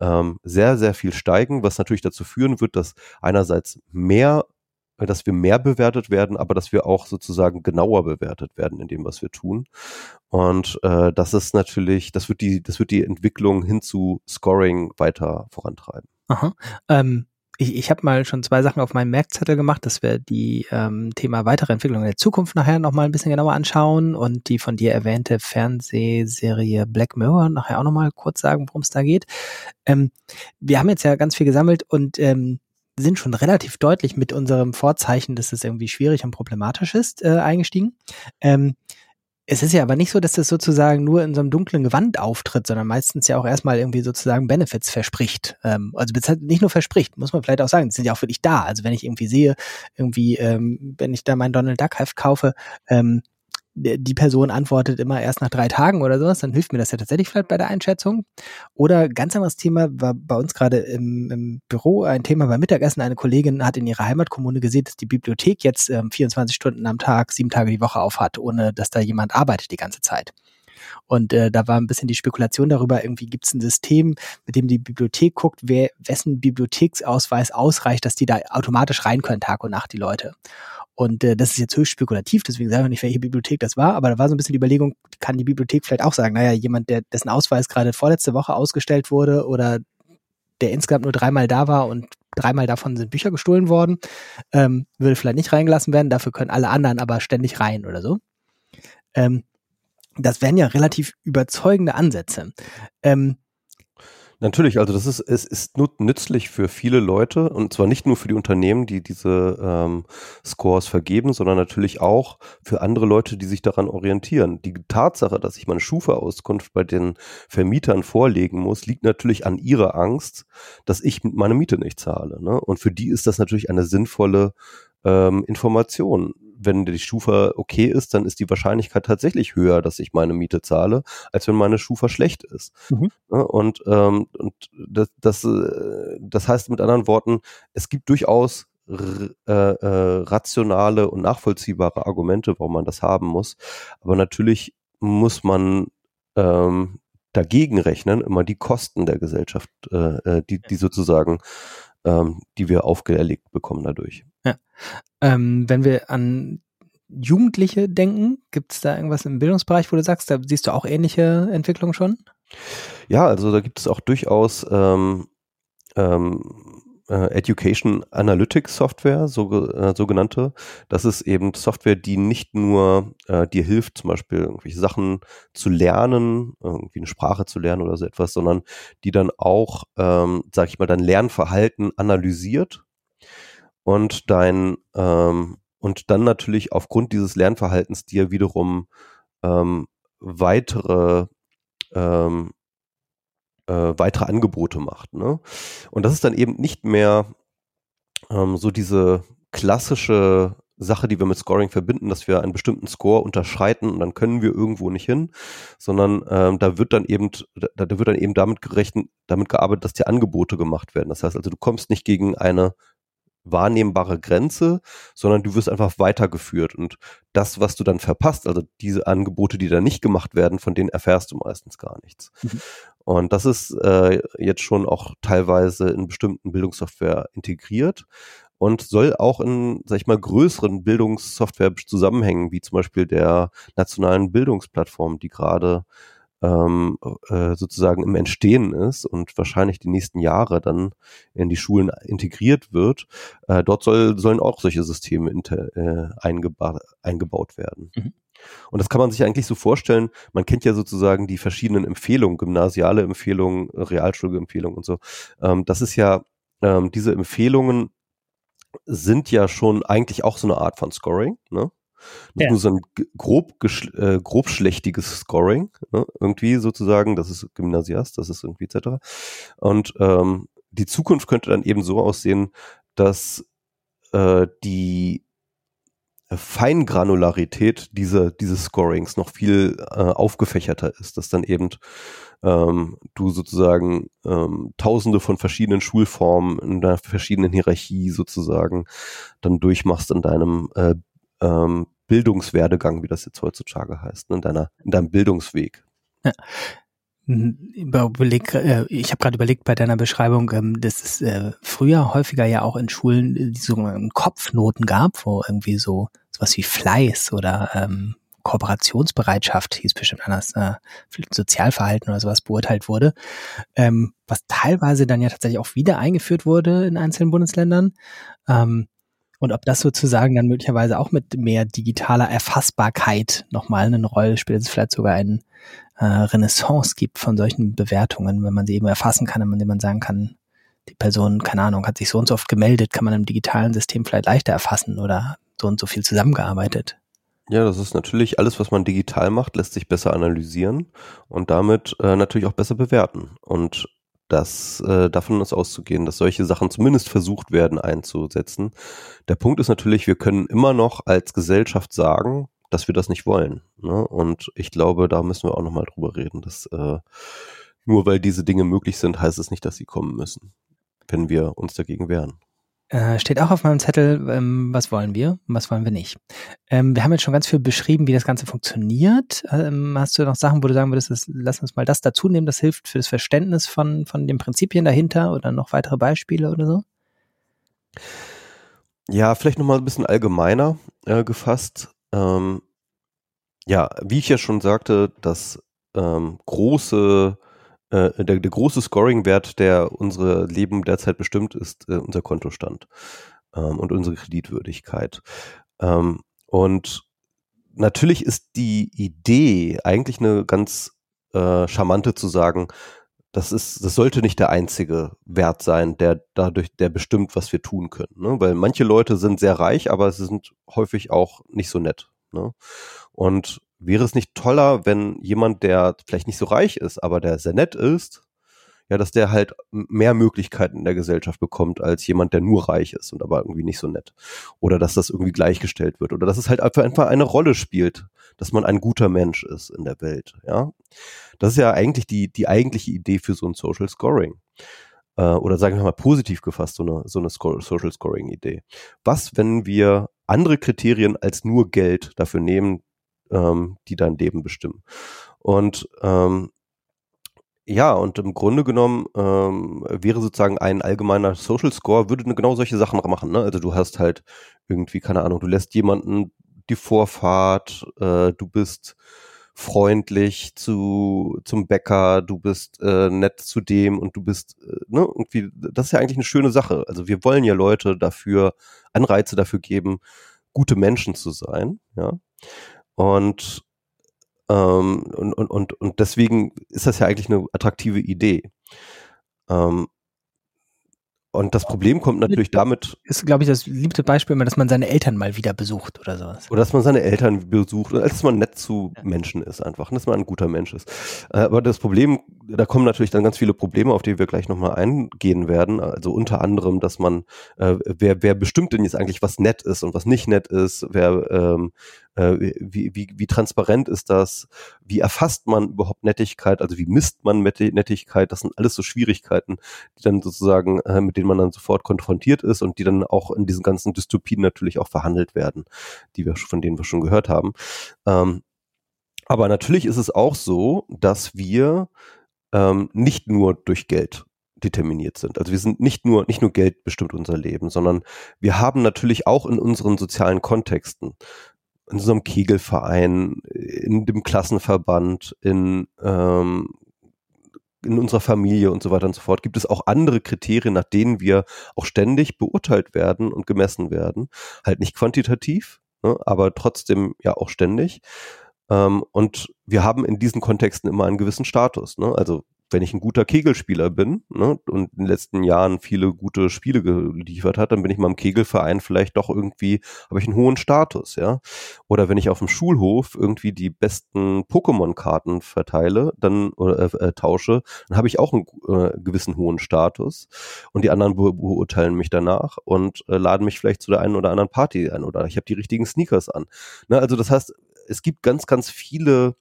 ähm, sehr, sehr viel steigen, was natürlich dazu führen wird, dass einerseits mehr dass wir mehr bewertet werden, aber dass wir auch sozusagen genauer bewertet werden in dem, was wir tun. Und äh, das ist natürlich, das wird die, das wird die Entwicklung hin zu Scoring weiter vorantreiben. Aha. Ähm, ich, ich habe mal schon zwei Sachen auf meinem Merkzettel gemacht, dass wir die ähm, Thema weitere Entwicklung in der Zukunft nachher nochmal ein bisschen genauer anschauen und die von dir erwähnte Fernsehserie Black Mirror nachher auch nochmal kurz sagen, worum es da geht. Ähm, wir haben jetzt ja ganz viel gesammelt und ähm, sind schon relativ deutlich mit unserem Vorzeichen, dass es irgendwie schwierig und problematisch ist, äh, eingestiegen. Ähm, es ist ja aber nicht so, dass das sozusagen nur in so einem dunklen Gewand auftritt, sondern meistens ja auch erstmal irgendwie sozusagen Benefits verspricht. Ähm, also nicht nur verspricht, muss man vielleicht auch sagen, die sind ja auch wirklich da. Also wenn ich irgendwie sehe, irgendwie, ähm, wenn ich da mein Donald Duck Heft kaufe, ähm, die Person antwortet immer erst nach drei Tagen oder sowas, dann hilft mir das ja tatsächlich vielleicht bei der Einschätzung. Oder ganz anderes Thema war bei uns gerade im, im Büro ein Thema beim Mittagessen. Eine Kollegin hat in ihrer Heimatkommune gesehen, dass die Bibliothek jetzt ähm, 24 Stunden am Tag, sieben Tage die Woche aufhat, ohne dass da jemand arbeitet die ganze Zeit. Und äh, da war ein bisschen die Spekulation darüber, irgendwie gibt es ein System, mit dem die Bibliothek guckt, wer, wessen Bibliotheksausweis ausreicht, dass die da automatisch rein können, Tag und Nacht, die Leute. Und äh, das ist jetzt höchst spekulativ, deswegen sagen wir nicht, welche Bibliothek das war, aber da war so ein bisschen die Überlegung, kann die Bibliothek vielleicht auch sagen, naja, jemand, der dessen Ausweis gerade vorletzte Woche ausgestellt wurde oder der insgesamt nur dreimal da war und dreimal davon sind Bücher gestohlen worden, ähm, würde vielleicht nicht reingelassen werden, dafür können alle anderen aber ständig rein oder so. Ähm, das wären ja relativ überzeugende Ansätze. Ähm, Natürlich, also das ist, es ist nützlich für viele Leute und zwar nicht nur für die Unternehmen, die diese ähm, Scores vergeben, sondern natürlich auch für andere Leute, die sich daran orientieren. Die Tatsache, dass ich meine Schufa-Auskunft bei den Vermietern vorlegen muss, liegt natürlich an ihrer Angst, dass ich meine Miete nicht zahle. Ne? Und für die ist das natürlich eine sinnvolle ähm, Information wenn die Schufa okay ist, dann ist die Wahrscheinlichkeit tatsächlich höher, dass ich meine Miete zahle, als wenn meine Schufa schlecht ist. Mhm. und ähm, und das, das, äh, das heißt mit anderen Worten, es gibt durchaus äh, äh, rationale und nachvollziehbare Argumente, warum man das haben muss. Aber natürlich muss man ähm, dagegen rechnen, immer die Kosten der Gesellschaft, äh, äh die, die sozusagen, ähm, die wir aufgelegt bekommen dadurch. Ja. Ähm, wenn wir an Jugendliche denken, gibt es da irgendwas im Bildungsbereich, wo du sagst, da siehst du auch ähnliche Entwicklungen schon? Ja, also da gibt es auch durchaus ähm, ähm, äh, Education Analytics Software, so, äh, sogenannte. Das ist eben Software, die nicht nur äh, dir hilft, zum Beispiel irgendwelche Sachen zu lernen, irgendwie eine Sprache zu lernen oder so etwas, sondern die dann auch, ähm, sag ich mal, dein Lernverhalten analysiert und dein ähm, und dann natürlich aufgrund dieses Lernverhaltens dir wiederum ähm, weitere ähm, äh, weitere Angebote macht. Ne? Und das ist dann eben nicht mehr ähm, so diese klassische Sache, die wir mit Scoring verbinden, dass wir einen bestimmten Score unterschreiten und dann können wir irgendwo nicht hin, sondern ähm, da wird dann eben, da, da wird dann eben damit gerechnet, damit gearbeitet, dass die Angebote gemacht werden. Das heißt also, du kommst nicht gegen eine wahrnehmbare Grenze, sondern du wirst einfach weitergeführt und das, was du dann verpasst, also diese Angebote, die da nicht gemacht werden, von denen erfährst du meistens gar nichts. Mhm. Und das ist äh, jetzt schon auch teilweise in bestimmten Bildungssoftware integriert und soll auch in, sag ich mal, größeren Bildungssoftware-Zusammenhängen, wie zum Beispiel der nationalen Bildungsplattform, die gerade ähm, äh, sozusagen im Entstehen ist und wahrscheinlich die nächsten Jahre dann in die Schulen integriert wird, äh, dort soll, sollen auch solche Systeme äh, eingeba eingebaut werden. Mhm. Und das kann man sich eigentlich so vorstellen, man kennt ja sozusagen die verschiedenen Empfehlungen, gymnasiale Empfehlungen, Realschulempfehlungen und so. Ähm, das ist ja, ähm, diese Empfehlungen sind ja schon eigentlich auch so eine Art von Scoring, ne? Nicht ja. nur so ein grob, äh, grobschlächtiges Scoring, ne? irgendwie sozusagen, das ist Gymnasiast, das ist irgendwie etc. Und ähm, die Zukunft könnte dann eben so aussehen, dass äh, die Feingranularität dieser, dieses Scorings noch viel äh, aufgefächerter ist, dass dann eben ähm, du sozusagen ähm, tausende von verschiedenen Schulformen in einer verschiedenen Hierarchie sozusagen dann durchmachst in deinem äh, ähm, Bildungswerdegang, wie das jetzt heutzutage heißt, ne, in, deiner, in deinem Bildungsweg. Ja. Überleg, äh, ich habe gerade überlegt bei deiner Beschreibung, ähm, dass es äh, früher häufiger ja auch in Schulen die sogenannten Kopfnoten gab, wo irgendwie so sowas wie Fleiß oder ähm, Kooperationsbereitschaft, hieß bestimmt anders, äh, Sozialverhalten oder sowas beurteilt wurde, ähm, was teilweise dann ja tatsächlich auch wieder eingeführt wurde in einzelnen Bundesländern. Ähm, und ob das sozusagen dann möglicherweise auch mit mehr digitaler Erfassbarkeit nochmal eine Rolle spielt, es vielleicht sogar ein äh, Renaissance gibt von solchen Bewertungen, wenn man sie eben erfassen kann, indem man sagen kann, die Person, keine Ahnung, hat sich so und so oft gemeldet, kann man im digitalen System vielleicht leichter erfassen oder so und so viel zusammengearbeitet. Ja, das ist natürlich alles, was man digital macht, lässt sich besser analysieren und damit äh, natürlich auch besser bewerten. Und das äh, davon ist auszugehen, dass solche Sachen zumindest versucht werden einzusetzen. Der Punkt ist natürlich, wir können immer noch als Gesellschaft sagen, dass wir das nicht wollen. Ne? Und ich glaube, da müssen wir auch nochmal drüber reden, dass äh, nur weil diese Dinge möglich sind, heißt es nicht, dass sie kommen müssen, wenn wir uns dagegen wehren. Äh, steht auch auf meinem Zettel, ähm, was wollen wir und was wollen wir nicht. Ähm, wir haben jetzt schon ganz viel beschrieben, wie das Ganze funktioniert. Ähm, hast du noch Sachen, wo du sagen würdest, das, lass uns mal das dazu nehmen, das hilft für das Verständnis von, von den Prinzipien dahinter oder noch weitere Beispiele oder so? Ja, vielleicht nochmal ein bisschen allgemeiner äh, gefasst. Ähm, ja, wie ich ja schon sagte, das ähm, große äh, der, der große Scoring-Wert, der unsere Leben derzeit bestimmt, ist äh, unser Kontostand ähm, und unsere Kreditwürdigkeit. Ähm, und natürlich ist die Idee eigentlich eine ganz äh, charmante zu sagen, das ist, das sollte nicht der einzige Wert sein, der dadurch, der bestimmt, was wir tun können. Ne? Weil manche Leute sind sehr reich, aber sie sind häufig auch nicht so nett. Ne? Und wäre es nicht toller, wenn jemand, der vielleicht nicht so reich ist, aber der sehr nett ist, ja, dass der halt mehr Möglichkeiten in der Gesellschaft bekommt als jemand, der nur reich ist und aber irgendwie nicht so nett. Oder dass das irgendwie gleichgestellt wird. Oder dass es halt einfach eine Rolle spielt, dass man ein guter Mensch ist in der Welt, ja. Das ist ja eigentlich die, die eigentliche Idee für so ein Social Scoring. Äh, oder sagen wir mal positiv gefasst, so eine, so eine Social Scoring Idee. Was, wenn wir andere Kriterien als nur Geld dafür nehmen, ähm, die dein Leben bestimmen. Und ähm, ja, und im Grunde genommen ähm, wäre sozusagen ein allgemeiner Social Score, würde genau solche Sachen machen. Ne? Also du hast halt irgendwie, keine Ahnung, du lässt jemanden die Vorfahrt, äh, du bist freundlich zu zum Bäcker, du bist äh, nett zu dem und du bist äh, ne irgendwie das ist ja eigentlich eine schöne Sache. Also wir wollen ja Leute dafür Anreize dafür geben, gute Menschen zu sein, ja. Und, ähm, und, und, und, und deswegen ist das ja eigentlich eine attraktive Idee. Ähm, und das Problem kommt natürlich damit. Ist, glaube ich, das liebste Beispiel immer, dass man seine Eltern mal wieder besucht oder sowas. Oder dass man seine Eltern besucht oder dass man nett zu ja. Menschen ist einfach, dass man ein guter Mensch ist. Äh, aber das Problem, da kommen natürlich dann ganz viele Probleme, auf die wir gleich nochmal eingehen werden. Also unter anderem, dass man, äh, wer, wer bestimmt denn jetzt eigentlich, was nett ist und was nicht nett ist, wer, ähm, äh, wie, wie, wie transparent ist das? Wie erfasst man überhaupt Nettigkeit? Also wie misst man Nettigkeit? Das sind alles so Schwierigkeiten, die dann sozusagen, äh, mit denen man dann sofort konfrontiert ist und die dann auch in diesen ganzen Dystopien natürlich auch verhandelt werden, die wir, von denen wir schon gehört haben. Ähm, aber natürlich ist es auch so, dass wir ähm, nicht nur durch Geld determiniert sind. Also wir sind nicht nur, nicht nur Geld bestimmt unser Leben, sondern wir haben natürlich auch in unseren sozialen Kontexten in einem Kegelverein, in dem Klassenverband, in, ähm, in unserer Familie und so weiter und so fort, gibt es auch andere Kriterien, nach denen wir auch ständig beurteilt werden und gemessen werden. Halt nicht quantitativ, ne, aber trotzdem ja auch ständig. Ähm, und wir haben in diesen Kontexten immer einen gewissen Status. Ne? Also wenn ich ein guter Kegelspieler bin ne, und in den letzten Jahren viele gute Spiele geliefert hat, dann bin ich mal im Kegelverein vielleicht doch irgendwie, habe ich einen hohen Status, ja. Oder wenn ich auf dem Schulhof irgendwie die besten Pokémon-Karten verteile, dann oder äh, äh, tausche, dann habe ich auch einen äh, gewissen hohen Status. Und die anderen be beurteilen mich danach und äh, laden mich vielleicht zu der einen oder anderen Party ein oder ich habe die richtigen Sneakers an. Ne, also das heißt, es gibt ganz, ganz viele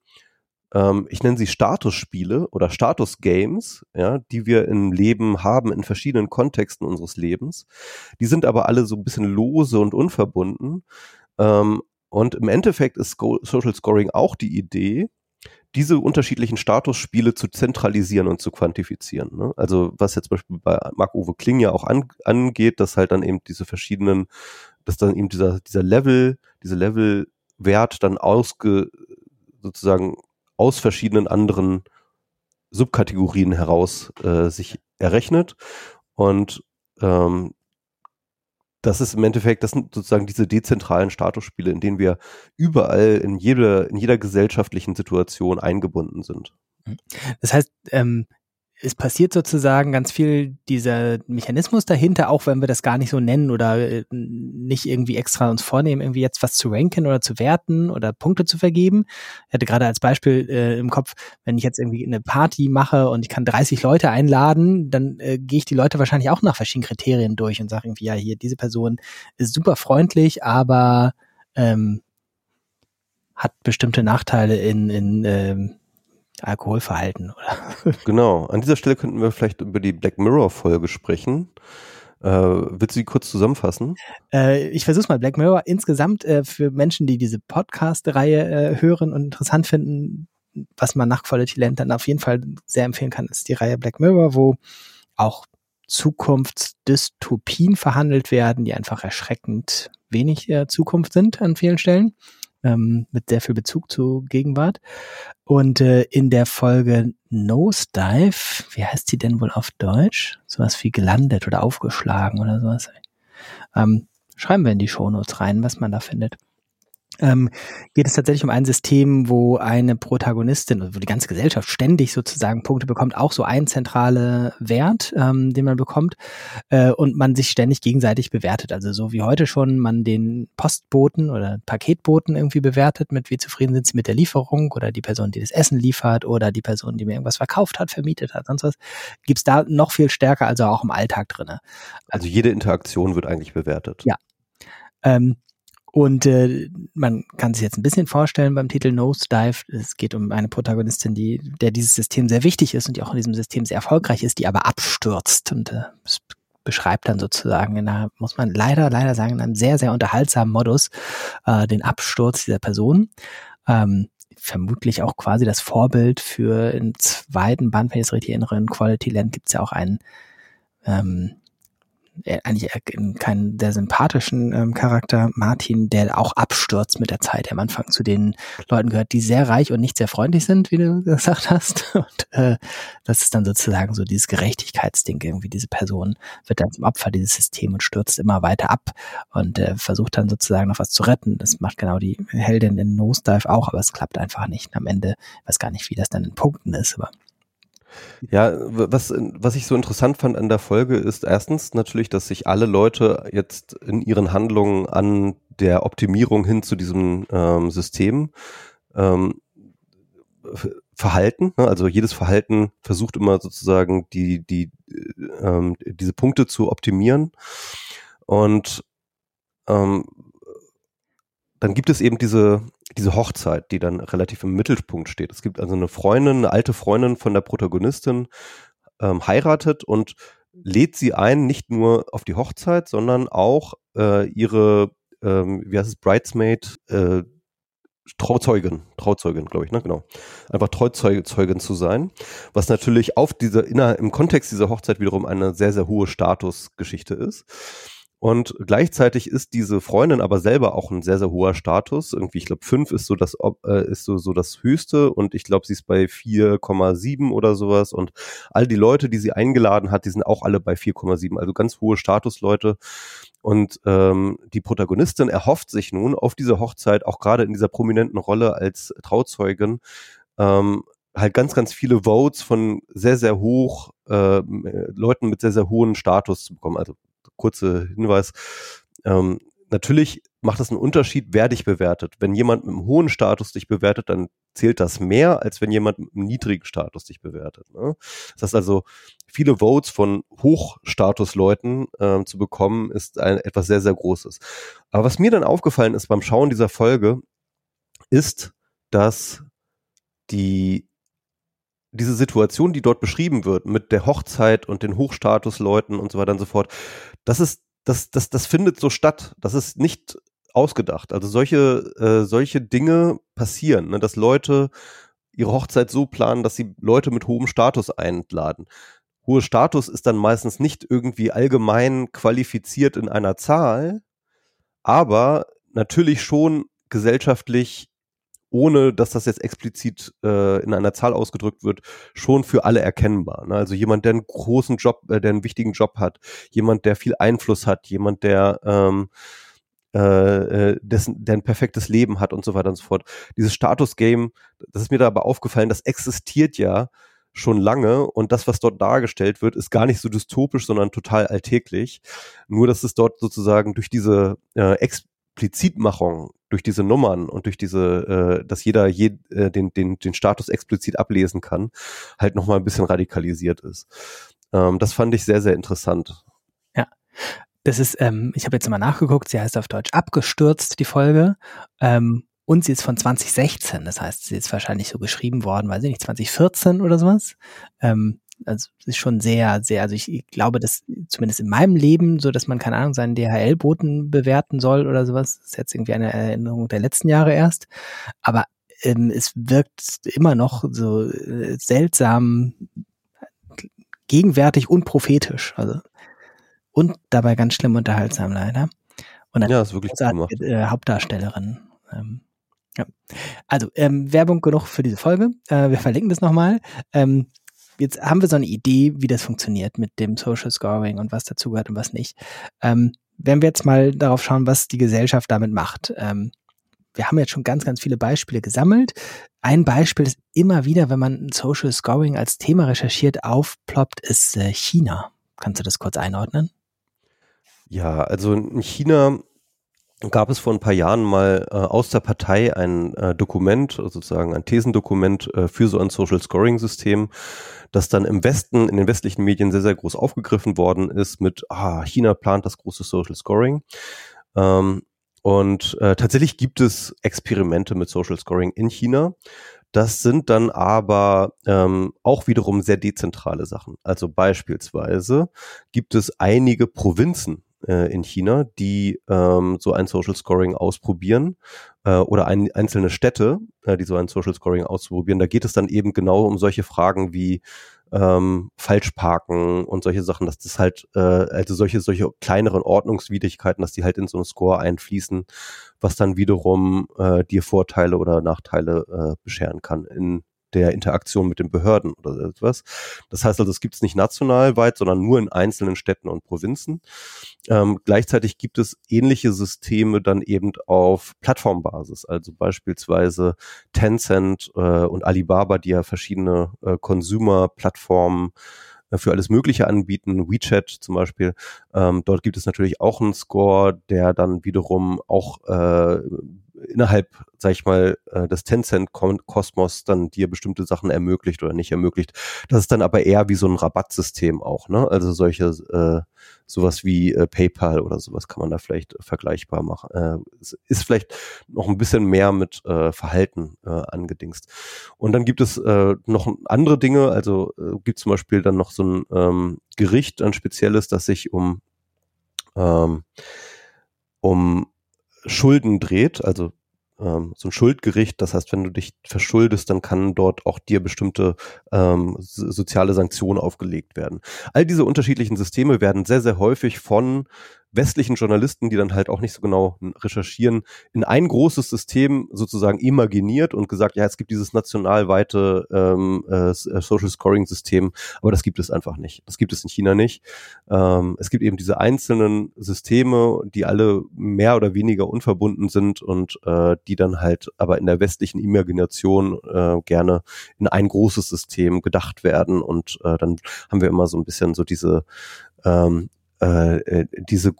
ähm, ich nenne sie Statusspiele oder Statusgames, ja, die wir im Leben haben, in verschiedenen Kontexten unseres Lebens. Die sind aber alle so ein bisschen lose und unverbunden. Ähm, und im Endeffekt ist Social Scoring auch die Idee, diese unterschiedlichen Statusspiele zu zentralisieren und zu quantifizieren. Ne? Also was jetzt zum Beispiel bei Marc-Uwe Kling ja auch an, angeht, dass halt dann eben diese verschiedenen, dass dann eben dieser, dieser Level, diese Levelwert dann ausge, sozusagen aus verschiedenen anderen Subkategorien heraus äh, sich errechnet. Und ähm, das ist im Endeffekt, das sind sozusagen diese dezentralen Statusspiele, in denen wir überall in jeder, in jeder gesellschaftlichen Situation eingebunden sind. Das heißt, ähm, es passiert sozusagen ganz viel dieser Mechanismus dahinter, auch wenn wir das gar nicht so nennen oder äh, nicht irgendwie extra uns vornehmen, irgendwie jetzt was zu ranken oder zu werten oder Punkte zu vergeben. Ich hatte gerade als Beispiel äh, im Kopf, wenn ich jetzt irgendwie eine Party mache und ich kann 30 Leute einladen, dann äh, gehe ich die Leute wahrscheinlich auch nach verschiedenen Kriterien durch und sage irgendwie, ja, hier, diese Person ist super freundlich, aber ähm, hat bestimmte Nachteile in, in ähm, Alkoholverhalten, oder? [laughs] Genau. An dieser Stelle könnten wir vielleicht über die Black Mirror-Folge sprechen. Äh, willst du die kurz zusammenfassen? Äh, ich versuche mal. Black Mirror insgesamt äh, für Menschen, die diese Podcast-Reihe äh, hören und interessant finden, was man nach Quality Land dann auf jeden Fall sehr empfehlen kann, ist die Reihe Black Mirror, wo auch Zukunftsdystopien verhandelt werden, die einfach erschreckend wenig äh, Zukunft sind an vielen Stellen ähm, mit sehr viel Bezug zur Gegenwart. Und äh, in der Folge Nosedive, wie heißt die denn wohl auf Deutsch? Sowas wie gelandet oder aufgeschlagen oder sowas. Ähm, schreiben wir in die Shownotes rein, was man da findet ähm, geht es tatsächlich um ein System, wo eine Protagonistin, wo die ganze Gesellschaft ständig sozusagen Punkte bekommt, auch so ein zentraler Wert, ähm, den man bekommt, äh, und man sich ständig gegenseitig bewertet. Also so wie heute schon man den Postboten oder Paketboten irgendwie bewertet, mit wie zufrieden sind sie mit der Lieferung oder die Person, die das Essen liefert oder die Person, die mir irgendwas verkauft hat, vermietet hat, sonst was, gibt's da noch viel stärker, also auch im Alltag drinne. Also jede Interaktion wird eigentlich bewertet. Ja. Ähm, und äh, man kann sich jetzt ein bisschen vorstellen beim Titel Nosedive. Es geht um eine Protagonistin, die, der dieses System sehr wichtig ist und die auch in diesem System sehr erfolgreich ist, die aber abstürzt. Und äh, es beschreibt dann sozusagen in einer, muss man leider, leider sagen, in einem sehr, sehr unterhaltsamen Modus äh, den Absturz dieser Person. Ähm, vermutlich auch quasi das Vorbild für den zweiten Band, wenn ich es richtig erinnere, in Quality Land gibt es ja auch einen ähm, eigentlich keinen sehr sympathischen ähm, Charakter, Martin, der auch abstürzt mit der Zeit. Der am Anfang zu den Leuten gehört, die sehr reich und nicht sehr freundlich sind, wie du gesagt hast. [laughs] Und äh, das ist dann sozusagen so dieses Gerechtigkeitsding irgendwie. Diese Person wird dann zum Opfer dieses Systems und stürzt immer weiter ab und äh, versucht dann sozusagen noch was zu retten. Das macht genau die Heldin in Nosedive auch, aber es klappt einfach nicht. Am Ende, ich weiß gar nicht, wie das dann in Punkten ist, aber Ja, was, was ich so interessant fand an der Folge ist erstens natürlich, dass sich alle Leute jetzt in ihren Handlungen an der Optimierung hin zu diesem ähm, System ähm, Verhalten, ne? also jedes Verhalten versucht immer sozusagen die, die, ähm, diese Punkte zu optimieren. Und ähm, dann gibt es eben diese, diese Hochzeit, die dann relativ im Mittelpunkt steht. Es gibt also eine Freundin, eine alte Freundin von der Protagonistin, ähm, heiratet und lädt sie ein, nicht nur auf die Hochzeit, sondern auch äh, ihre, ähm, wie heißt es, Bridesmaid, äh, Trauzeugin, Trauzeugin, glaube ich, ne, genau. Einfach Trauzeugin zu sein, was natürlich auf dieser, inner, im Kontext dieser Hochzeit wiederum eine sehr, sehr hohe Statusgeschichte ist. Und gleichzeitig ist diese Freundin aber selber auch ein sehr, sehr hoher Status. Irgendwie, ich glaube, fünf ist so das, äh, ist so, so das höchste und ich glaube, sie ist bei 4,7 oder sowas. Und all die Leute, die sie eingeladen hat, die sind auch alle bei 4,7. Also ganz hohe Statusleute. Und ähm, die Protagonistin erhofft sich nun auf diese Hochzeit, auch gerade in dieser prominenten Rolle als Trauzeugin, ähm, halt ganz, ganz viele Votes von sehr, sehr hoch äh, Leuten mit sehr, sehr hohen Status zu bekommen. Also kurze Hinweis. Ähm, natürlich macht es einen Unterschied, wer dich bewertet. Wenn jemand mit einem hohen Status dich bewertet, dann zählt das mehr, als wenn jemand mit einem niedrigen Status dich bewertet. Ne? Das heißt also, viele Votes von Hochstatusleuten äh, zu bekommen, ist ein, etwas sehr, sehr Großes. Aber was mir dann aufgefallen ist beim Schauen dieser Folge, ist, dass die diese Situation, die dort beschrieben wird, mit der Hochzeit und den Hochstatusleuten und so weiter und so fort, das ist, das, das, das findet so statt. Das ist nicht ausgedacht. Also solche, äh, solche Dinge passieren, ne, dass Leute ihre Hochzeit so planen, dass sie Leute mit hohem Status einladen. Hohe Status ist dann meistens nicht irgendwie allgemein qualifiziert in einer Zahl, aber natürlich schon gesellschaftlich ohne dass das jetzt explizit äh, in einer Zahl ausgedrückt wird, schon für alle erkennbar. Ne? Also jemand, der einen großen Job, äh, der einen wichtigen Job hat, jemand, der viel Einfluss hat, jemand, der ähm, äh, äh dessen, der ein perfektes Leben hat und so weiter und so fort. Dieses Status-Game, das ist mir da aber aufgefallen, das existiert ja schon lange und das, was dort dargestellt wird, ist gar nicht so dystopisch, sondern total alltäglich. Nur, dass es dort sozusagen durch diese äh, Explizitmachung durch diese Nummern und durch diese, äh, dass jeder je, äh, den, den, den Status explizit ablesen kann, halt nochmal ein bisschen radikalisiert ist. Ähm, das fand ich sehr, sehr interessant. Ja. Das ist, ähm, ich habe jetzt mal nachgeguckt, sie heißt auf Deutsch abgestürzt, die Folge. Ähm, und sie ist von 2016, das heißt, sie ist wahrscheinlich so geschrieben worden, weiß ich nicht, 2014 oder sowas. Ähm, also es ist schon sehr, sehr, also ich, glaube, dass zumindest in meinem Leben, so dass man, keine Ahnung, seinen DHL-Boten bewerten soll oder sowas, das ist jetzt irgendwie eine Erinnerung der letzten Jahre erst. Aber ähm, es wirkt immer noch so äh, seltsam gegenwärtig und prophetisch. Also und dabei ganz schlimm unterhaltsam leider. Und dann ja, ist wirklich gemacht. Äh, Hauptdarstellerin. Ähm, ja. Also ähm, Werbung genug für diese Folge. Äh, wir verlinken das nochmal. Ähm, jetzt haben wir so eine Idee, wie das funktioniert mit dem Social Scoring und was dazugehört und was nicht. Ähm, wenn wir jetzt mal darauf schauen, was die Gesellschaft damit macht. Ähm, wir haben jetzt schon ganz, ganz viele Beispiele gesammelt. Ein Beispiel ist immer wieder, wenn man Social Scoring als Thema recherchiert, aufploppt, ist äh, China. Kannst du das kurz einordnen? Ja, also in China gab es vor ein paar Jahren mal äh, aus der Partei ein äh, Dokument, sozusagen ein Thesendokument äh, für so ein Social Scoring System, das dann im Westen, in den westlichen Medien sehr, sehr groß aufgegriffen worden ist mit, ah, China plant das große Social Scoring. Ähm, und äh, tatsächlich gibt es Experimente mit Social Scoring in China. Das sind dann aber ähm, auch wiederum sehr dezentrale Sachen. Also beispielsweise gibt es einige Provinzen äh, in China, die ähm, so ein Social Scoring ausprobieren äh, oder ein, einzelne Städte, äh, die so ein Social Scoring ausprobieren. Da geht es dann eben genau um solche Fragen wie ähm, Falschparken und solche Sachen, dass das halt, äh, also solche, solche kleineren Ordnungswidrigkeiten, dass die halt in so einen Score einfließen, was dann wiederum äh, dir Vorteile oder Nachteile äh, bescheren kann in der Interaktion mit den Behörden oder etwas. Das heißt also, es gibt es nicht national weit, sondern nur in einzelnen Städten und Provinzen. Ähm, gleichzeitig gibt es ähnliche Systeme dann eben auf Plattformbasis, also beispielsweise Tencent äh, und Alibaba, die ja verschiedene äh, Consumer-Plattformen äh, für alles Mögliche anbieten, WeChat zum Beispiel. Ähm, dort gibt es natürlich auch einen Score, der dann wiederum auch äh, innerhalb, sag ich mal, äh, des Tencent-Kosmos dann dir bestimmte Sachen ermöglicht oder nicht ermöglicht. Das ist dann aber eher wie so ein Rabattsystem auch, ne? Also solche, äh, sowas wie äh, PayPal oder sowas kann man da vielleicht vergleichbar machen. Äh, ist vielleicht noch ein bisschen mehr mit äh, Verhalten äh, angedingst. Und dann gibt es äh, noch andere Dinge, also äh, gibt zum Beispiel dann noch so ein ähm, Gericht, ein spezielles, das sich um ähm, um Schulden dreht, also ähm, so ein Schuldgericht. Das heißt, wenn du dich verschuldest, dann kann dort auch dir bestimmte ähm, soziale Sanktionen aufgelegt werden. All diese unterschiedlichen Systeme werden sehr, sehr häufig von westlichen Journalisten, die dann halt auch nicht so genau recherchieren, in ein großes System sozusagen imaginiert und gesagt, ja, es gibt dieses nationalweite ähm, äh, äh, Social Scoring System, aber das gibt es einfach nicht. Das gibt es in China nicht. Ähm, es gibt eben diese einzelnen Systeme, die alle mehr oder weniger unverbunden sind und äh, die dann halt aber in der westlichen Imagination äh, gerne in ein großes System gedacht werden und äh, dann haben wir immer so ein bisschen so diese ähm, äh, äh, diese,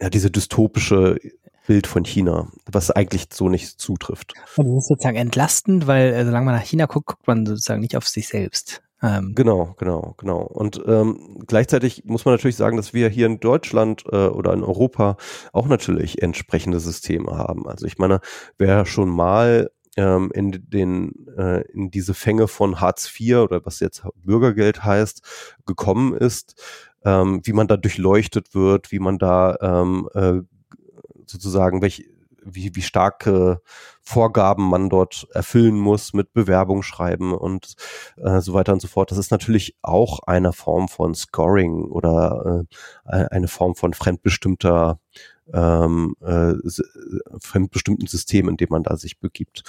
ja, diese dystopische Bild von China, was eigentlich so nicht zutrifft. Und das ist sozusagen entlastend, weil äh, solange man nach China guckt, guckt man sozusagen nicht auf sich selbst. Ähm. Genau, genau, genau. Und ähm, gleichzeitig muss man natürlich sagen, dass wir hier in Deutschland äh, oder in Europa auch natürlich entsprechende Systeme haben. Also ich meine, wer schon mal ähm, in den äh, in diese Fänge von Hartz IV oder was jetzt Bürgergeld heißt gekommen ist, ähm, wie man da durchleuchtet wird, wie man da ähm, äh, sozusagen welche wie, wie starke Vorgaben man dort erfüllen muss mit Bewerbung schreiben und äh, so weiter und so fort. Das ist natürlich auch eine Form von Scoring oder äh, eine Form von fremdbestimmter ähm, äh, fremdbestimmten System, in dem man da sich begibt.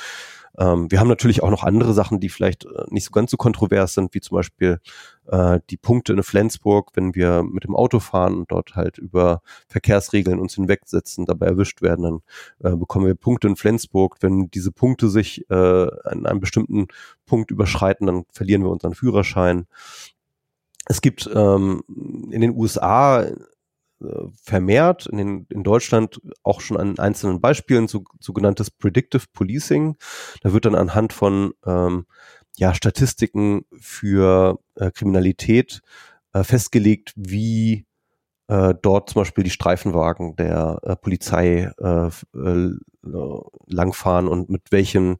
Ähm, wir haben natürlich auch noch andere Sachen, die vielleicht äh, nicht so ganz so kontrovers sind, wie zum Beispiel äh, die Punkte in Flensburg, wenn wir mit dem Auto fahren und dort halt über Verkehrsregeln uns hinwegsetzen, dabei erwischt werden, dann äh, bekommen wir Punkte in Flensburg. Wenn diese Punkte sich äh, an einem bestimmten Punkt überschreiten, dann verlieren wir unseren Führerschein. Es gibt ähm, in den USA vermehrt, in, den, in Deutschland auch schon an einzelnen Beispielen, so, sogenanntes Predictive Policing. Da wird dann anhand von ähm, ja, Statistiken für äh, Kriminalität äh, festgelegt, wie äh, dort zum Beispiel die Streifenwagen der äh, Polizei äh, äh, langfahren und mit welchen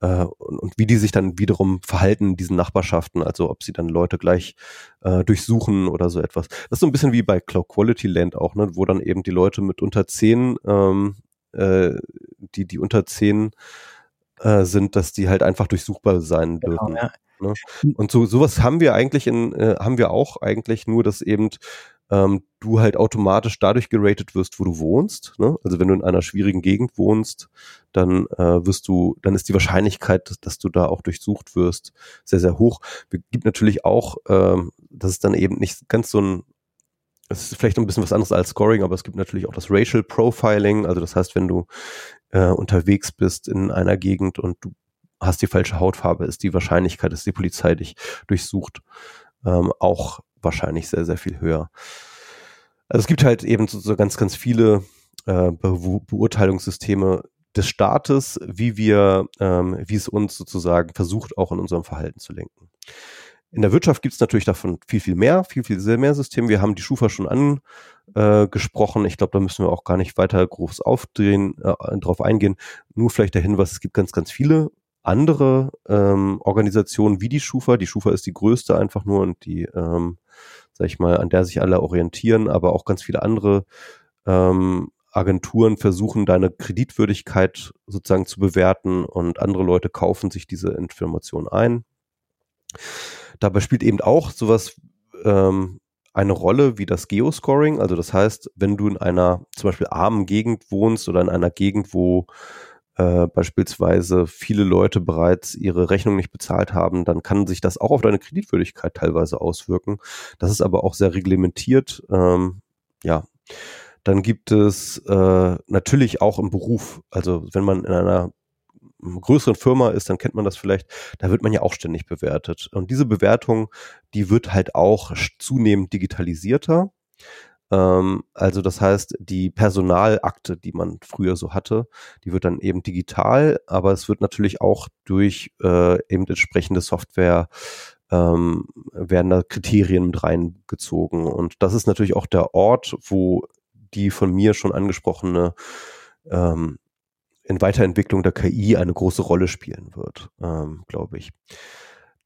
äh, und, und, wie die sich dann wiederum verhalten in diesen Nachbarschaften, also ob sie dann Leute gleich äh, durchsuchen oder so etwas. Das ist so ein bisschen wie bei Cloud Quality Land auch, ne, wo dann eben die Leute mit unter zehn, ähm, äh, die, die unter zehn äh, sind, dass die halt einfach durchsuchbar sein genau, dürfen. Ja. Ne? Und so sowas haben wir eigentlich in, äh, haben wir auch eigentlich nur, dass eben ähm, du halt automatisch dadurch geratet wirst, wo du wohnst. Ne? Also wenn du in einer schwierigen Gegend wohnst, dann äh, wirst du, dann ist die Wahrscheinlichkeit, dass, dass, du da auch durchsucht wirst, sehr, sehr hoch. Gibt natürlich auch, ähm, das ist dann eben nicht ganz so ein es ist vielleicht ein bisschen was anderes als Scoring, aber es gibt natürlich auch das Racial Profiling. Also das heißt, wenn du äh, unterwegs bist in einer Gegend und du hast die falsche Hautfarbe, ist die Wahrscheinlichkeit, dass die Polizei dich durchsucht, ähm, auch wahrscheinlich sehr, sehr viel höher. Also es gibt halt eben so, so ganz, ganz viele äh, Be Beurteilungssysteme des Staates, wie wir, ähm, wie es uns sozusagen versucht, auch in unserem Verhalten zu lenken. In der Wirtschaft gibt es natürlich davon viel, viel mehr, viel, viel mehr Systeme. Wir haben die Schufa schon angesprochen. Ich glaube, da müssen wir auch gar nicht weiter groß aufdrehen, äh, drauf eingehen. Nur vielleicht der Hinweis, es gibt ganz, ganz viele andere ähm, Organisationen wie die Schufa. Die Schufa ist die größte einfach nur und die, ähm, sag ich mal, an der sich alle orientieren, aber auch ganz viele andere ähm, Agenturen versuchen, deine Kreditwürdigkeit sozusagen zu bewerten und andere Leute kaufen sich diese Information ein. Dabei spielt eben auch sowas ähm, eine Rolle wie das Geoscoring. Also das heißt, wenn du in einer zum Beispiel armen Gegend wohnst oder in einer Gegend, wo äh, beispielsweise viele Leute bereits ihre Rechnung nicht bezahlt haben, dann kann sich das auch auf deine Kreditwürdigkeit teilweise auswirken. Das ist aber auch sehr reglementiert. Ähm, ja, dann gibt es äh, natürlich auch im Beruf, also wenn man in einer größeren Firma ist, dann kennt man das vielleicht, da wird man ja auch ständig bewertet. Und diese Bewertung, die wird halt auch zunehmend digitalisierter. Ähm, also das heißt, die Personalakte, die man früher so hatte, die wird dann eben digital, aber es wird natürlich auch durch äh, eben entsprechende Software ähm, werden da Kriterien mit reingezogen. Und das ist natürlich auch der Ort, wo die von mir schon angesprochene ähm, in Weiterentwicklung der KI eine große Rolle spielen wird, ähm, glaube ich.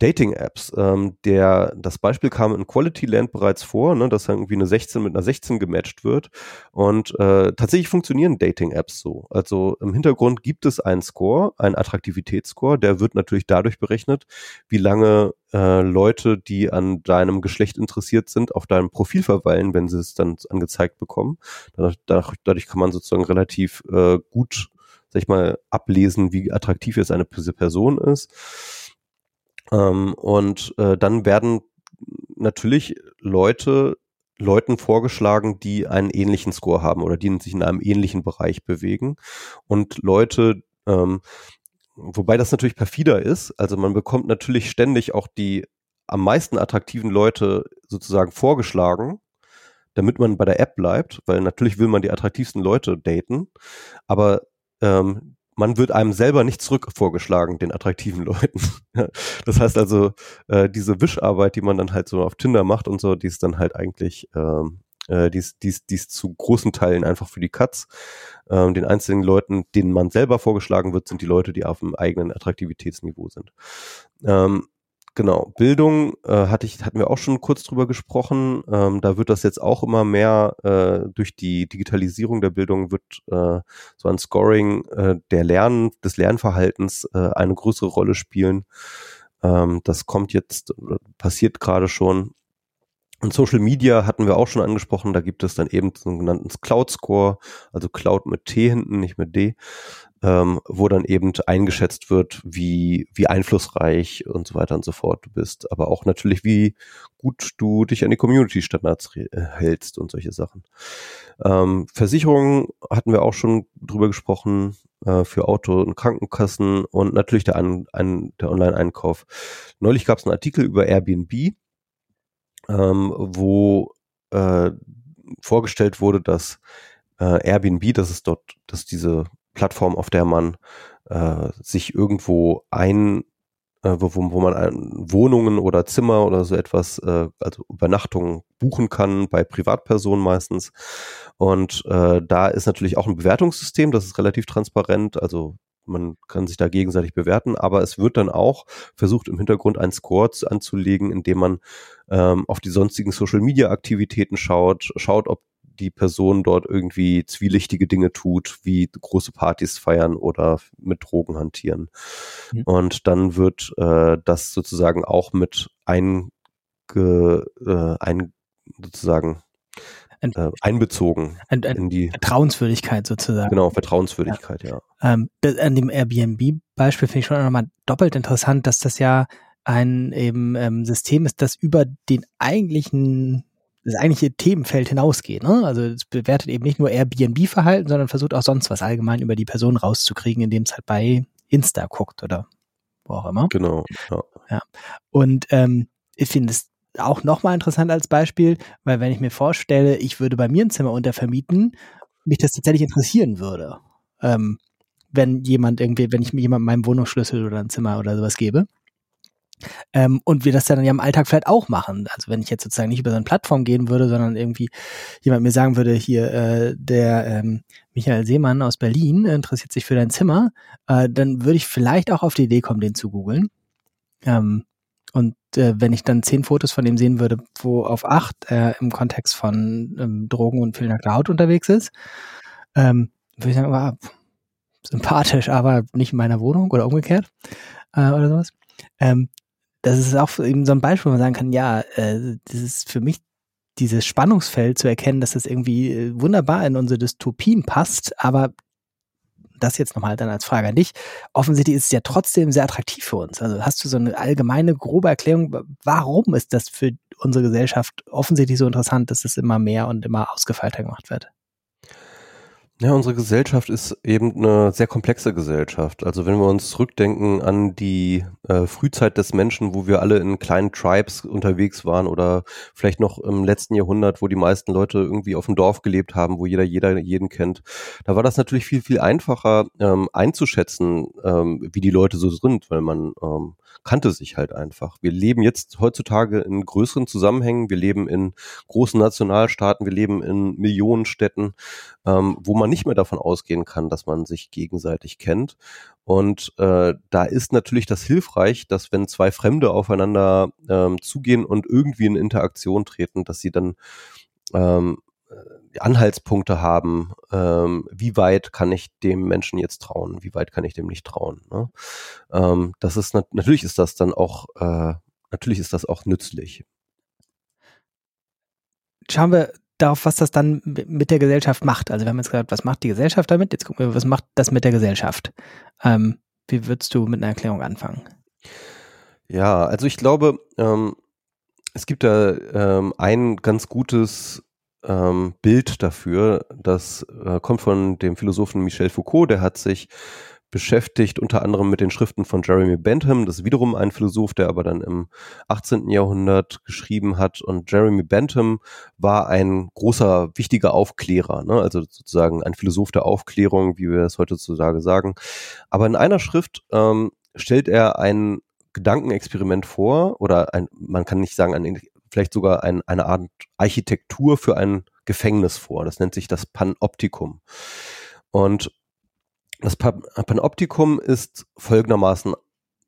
Dating-Apps. Ähm, der, das Beispiel kam in Quality Land bereits vor, ne, dass irgendwie eine 16 mit einer 16 gematcht wird. Und äh, tatsächlich funktionieren Dating-Apps so. Also im Hintergrund gibt es einen Score, einen Attraktivitätsscore, der wird natürlich dadurch berechnet, wie lange äh, Leute, die an deinem Geschlecht interessiert sind, auf deinem Profil verweilen, wenn sie es dann angezeigt bekommen. Dadurch, dadurch kann man sozusagen relativ äh, gut, sag ich mal, ablesen, wie attraktiv jetzt eine Person ist. Ähm, und äh, dann werden natürlich Leute Leuten vorgeschlagen, die einen ähnlichen Score haben oder die sich in einem ähnlichen Bereich bewegen. Und Leute, ähm, wobei das natürlich perfider ist, also man bekommt natürlich ständig auch die am meisten attraktiven Leute sozusagen vorgeschlagen, damit man bei der App bleibt, weil natürlich will man die attraktivsten Leute daten, aber ähm, man wird einem selber nicht zurück vorgeschlagen, den attraktiven [laughs] Leuten. das heißt also, äh, diese Wischarbeit, die man dann halt so auf Tinder macht und so, die ist dann halt eigentlich, ähm, äh, die, ist, die, ist, die ist zu großen Teilen einfach für die Katz. Ähm, den einzigen Leuten, denen man selber vorgeschlagen wird, sind die Leute, die auf dem eigenen Attraktivitätsniveau sind. Ähm, Genau, Bildung äh, hatte ich, hatten wir auch schon kurz drüber gesprochen. Ähm, da wird das jetzt auch immer mehr äh, durch die Digitalisierung der Bildung wird äh, so ein Scoring äh, der Lernen, des Lernverhaltens äh, eine größere Rolle spielen. Ähm, das kommt jetzt, passiert gerade schon. Und Social Media hatten wir auch schon angesprochen, da gibt es dann eben so genannten Cloud Score, also Cloud mit T hinten, nicht mit D ähm, wo dann eben eingeschätzt wird, wie, wie einflussreich und so weiter und so fort du bist. Aber auch natürlich, wie gut du dich an die Community-Standards äh, hältst und solche Sachen. Ähm, Versicherungen hatten wir auch schon drüber gesprochen, äh, für Auto- und Krankenkassen und natürlich der, An der Online-Einkauf. Neulich gab es einen Artikel über Airbnb, ähm, wo äh, vorgestellt wurde, dass äh, Airbnb, dass es dort, dass diese Plattform, auf der man äh, sich irgendwo ein, äh, wo, wo man ein, Wohnungen oder Zimmer oder so etwas, äh, also Übernachtungen buchen kann, bei Privatpersonen meistens. Und äh, da ist natürlich auch ein Bewertungssystem, das ist relativ transparent, also man kann sich da gegenseitig bewerten, aber es wird dann auch versucht, im Hintergrund einen Score anzulegen, indem man ähm, auf die sonstigen Social-Media-Aktivitäten schaut, schaut, ob die Person dort irgendwie zwielichtige Dinge tut, wie große Partys feiern oder mit Drogen hantieren. Mhm. Und dann wird äh, das sozusagen auch mit einge, äh, ein, sozusagen ein, äh, einbezogen ein, in die Vertrauenswürdigkeit sozusagen. Genau, Vertrauenswürdigkeit, ja. ja. Ähm, das, an dem Airbnb-Beispiel finde ich schon nochmal doppelt interessant, dass das ja ein eben ähm, System ist, das über den eigentlichen das eigentliche Themenfeld hinausgeht. Ne? Also es bewertet eben nicht nur Airbnb-Verhalten, sondern versucht auch sonst was allgemein über die Person rauszukriegen, indem es halt bei Insta guckt oder wo auch immer. Genau. Ja. ja. Und ähm, ich finde es auch nochmal interessant als Beispiel, weil wenn ich mir vorstelle, ich würde bei mir ein Zimmer untervermieten, mich das tatsächlich interessieren würde. Ähm, wenn jemand irgendwie, wenn ich mir jemandem meinen Wohnungsschlüssel oder ein Zimmer oder sowas gebe. Ähm, und wir das dann ja im Alltag vielleicht auch machen. Also wenn ich jetzt sozusagen nicht über so eine Plattform gehen würde, sondern irgendwie jemand mir sagen würde, hier äh, der ähm, Michael Seemann aus Berlin interessiert sich für dein Zimmer, äh, dann würde ich vielleicht auch auf die Idee kommen, den zu googeln. Ähm, und äh, wenn ich dann zehn Fotos von dem sehen würde, wo auf acht er im Kontext von ähm, Drogen und fehlender Haut unterwegs ist, ähm, würde ich sagen, ah, sympathisch, aber nicht in meiner Wohnung oder umgekehrt äh, oder sowas. Ähm, das ist auch eben so ein Beispiel, wo man sagen kann, ja, äh, das ist für mich dieses Spannungsfeld zu erkennen, dass das irgendwie äh, wunderbar in unsere Dystopien passt, aber das jetzt nochmal dann als Frage an dich. Offensichtlich ist es ja trotzdem sehr attraktiv für uns. Also hast du so eine allgemeine, grobe Erklärung, warum ist das für unsere Gesellschaft offensichtlich so interessant, dass es immer mehr und immer ausgefeilter gemacht wird? Ja, unsere Gesellschaft ist eben eine sehr komplexe Gesellschaft. Also wenn wir uns zurückdenken an die äh, Frühzeit des Menschen, wo wir alle in kleinen Tribes unterwegs waren oder vielleicht noch im letzten Jahrhundert, wo die meisten Leute irgendwie auf dem Dorf gelebt haben, wo jeder jeder jeden kennt, da war das natürlich viel viel einfacher ähm, einzuschätzen, ähm, wie die Leute so sind, weil man ähm, kannte sich halt einfach. Wir leben jetzt heutzutage in größeren Zusammenhängen, wir leben in großen Nationalstaaten, wir leben in Millionenstädten, ähm, wo man nicht mehr davon ausgehen kann, dass man sich gegenseitig kennt. Und äh, da ist natürlich das hilfreich, dass wenn zwei Fremde aufeinander ähm, zugehen und irgendwie in Interaktion treten, dass sie dann ähm, Anhaltspunkte haben, ähm, wie weit kann ich dem Menschen jetzt trauen, wie weit kann ich dem nicht trauen. Ne? Ähm, das ist natürlich ist das dann auch äh, natürlich ist das auch nützlich. Schauen wir darauf, was das dann mit der Gesellschaft macht. Also wir haben jetzt gesagt, was macht die Gesellschaft damit? Jetzt gucken wir, was macht das mit der Gesellschaft? Ähm, wie würdest du mit einer Erklärung anfangen? Ja, also ich glaube, ähm, es gibt da ähm, ein ganz gutes ähm, Bild dafür. Das äh, kommt von dem Philosophen Michel Foucault, der hat sich beschäftigt unter anderem mit den Schriften von Jeremy Bentham, das ist wiederum ein Philosoph, der aber dann im 18. Jahrhundert geschrieben hat. Und Jeremy Bentham war ein großer, wichtiger Aufklärer, ne? also sozusagen ein Philosoph der Aufklärung, wie wir es heutzutage sagen. Aber in einer Schrift ähm, stellt er ein Gedankenexperiment vor, oder ein, man kann nicht sagen ein vielleicht sogar ein, eine Art Architektur für ein Gefängnis vor. Das nennt sich das Panoptikum. Und das Panoptikum ist folgendermaßen,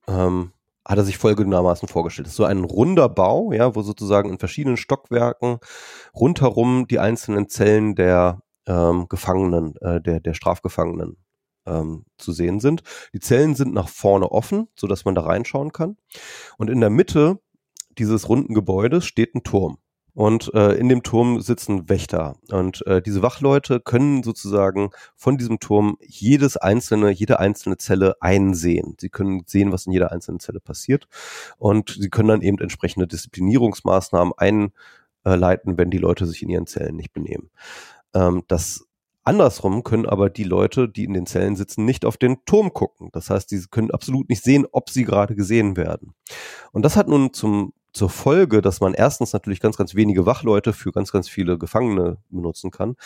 ähm, hat er sich folgendermaßen vorgestellt. Das ist so ein runder Bau, ja, wo sozusagen in verschiedenen Stockwerken rundherum die einzelnen Zellen der ähm, Gefangenen, äh, der, der Strafgefangenen ähm, zu sehen sind. Die Zellen sind nach vorne offen, so dass man da reinschauen kann. Und in der Mitte dieses runden Gebäudes steht ein Turm. Und äh, in dem Turm sitzen Wächter. Und äh, diese Wachleute können sozusagen von diesem Turm jedes einzelne, jede einzelne Zelle einsehen. Sie können sehen, was in jeder einzelnen Zelle passiert. Und sie können dann eben entsprechende Disziplinierungsmaßnahmen einleiten, wenn die Leute sich in ihren Zellen nicht benehmen. Ähm, das Andersrum können aber die Leute, die in den Zellen sitzen, nicht auf den Turm gucken. Das heißt, sie können absolut nicht sehen, ob sie gerade gesehen werden. Und das hat nun zum zur Folge, dass man erstens natürlich ganz, ganz wenige Wachleute für ganz, ganz viele Gefangene benutzen kann.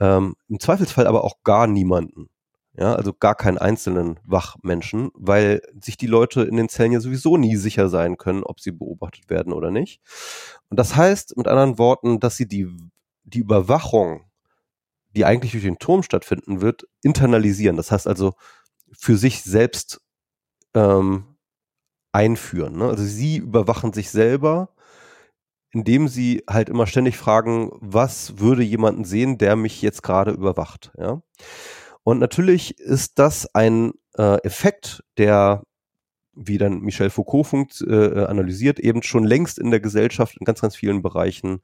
Ähm, Im Zweifelsfall aber auch gar niemanden. Ja, also gar keinen einzelnen Wachmenschen, weil sich die Leute in den Zellen ja sowieso nie sicher sein können, ob sie beobachtet werden oder nicht. Und das heißt mit anderen Worten, dass sie die, die Überwachung, die eigentlich durch den Turm stattfinden wird, internalisieren. Das heißt also für sich selbst ähm, einführen. Ne? Also sie überwachen sich selber, indem sie halt immer ständig fragen, was würde jemanden sehen, der mich jetzt gerade überwacht. Ja? Und natürlich ist das ein äh, Effekt, der wie dann Michel Foucault funkt, äh, analysiert, eben schon längst in der Gesellschaft in ganz, ganz vielen Bereichen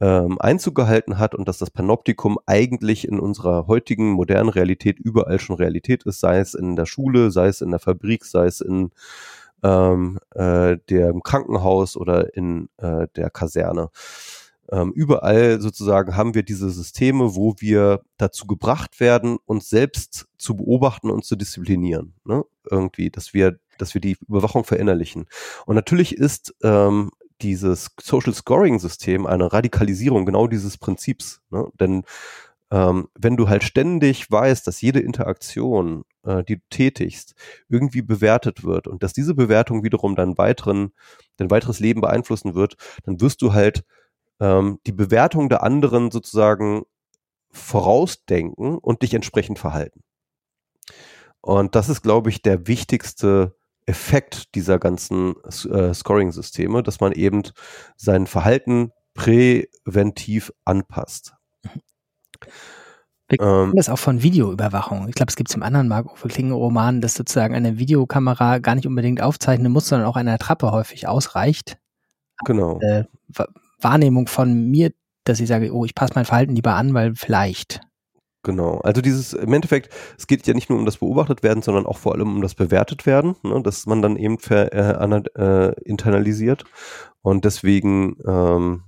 ähm, Einzug gehalten hat und dass das Panoptikum eigentlich in unserer heutigen modernen Realität überall schon Realität ist, sei es in der Schule, sei es in der Fabrik, sei es in ähm, äh, dem Krankenhaus oder in äh, der Kaserne. Ähm, überall sozusagen haben wir diese Systeme, wo wir dazu gebracht werden, uns selbst zu beobachten und zu disziplinieren. Ne? Irgendwie, dass wir, dass wir die Überwachung verinnerlichen. Und natürlich ist ähm, dieses Social Scoring System eine Radikalisierung genau dieses Prinzips. Ne? Denn ähm, wenn du halt ständig weißt, dass jede Interaktion, äh, die du tätigst, irgendwie bewertet wird und dass diese Bewertung wiederum dein weiteren, dein weiteres Leben beeinflussen wird, dann wirst du halt ähm, die Bewertung der anderen sozusagen vorausdenken und dich entsprechend verhalten. Und das ist, glaube ich, der wichtigste Effekt dieser ganzen äh, Scoring-Systeme, dass man eben sein Verhalten präventiv anpasst. Wir kennen ähm, das auch von Videoüberwachung. Ich glaube, es gibt es im anderen Mark-Uwe Klingen-Roman, dass sozusagen eine Videokamera gar nicht unbedingt aufzeichnen muss, sondern auch eine Attrappe häufig ausreicht. Genau. Äh, Wahrnehmung von mir, dass ich sage, oh, ich passe mein Verhalten lieber an, weil vielleicht. Genau. Also dieses, im Endeffekt, es geht ja nicht nur um das beobachtet werden, sondern auch vor allem um das bewertet werden, ne, dass man dann eben ver, äh, äh, internalisiert. Und deswegen ähm,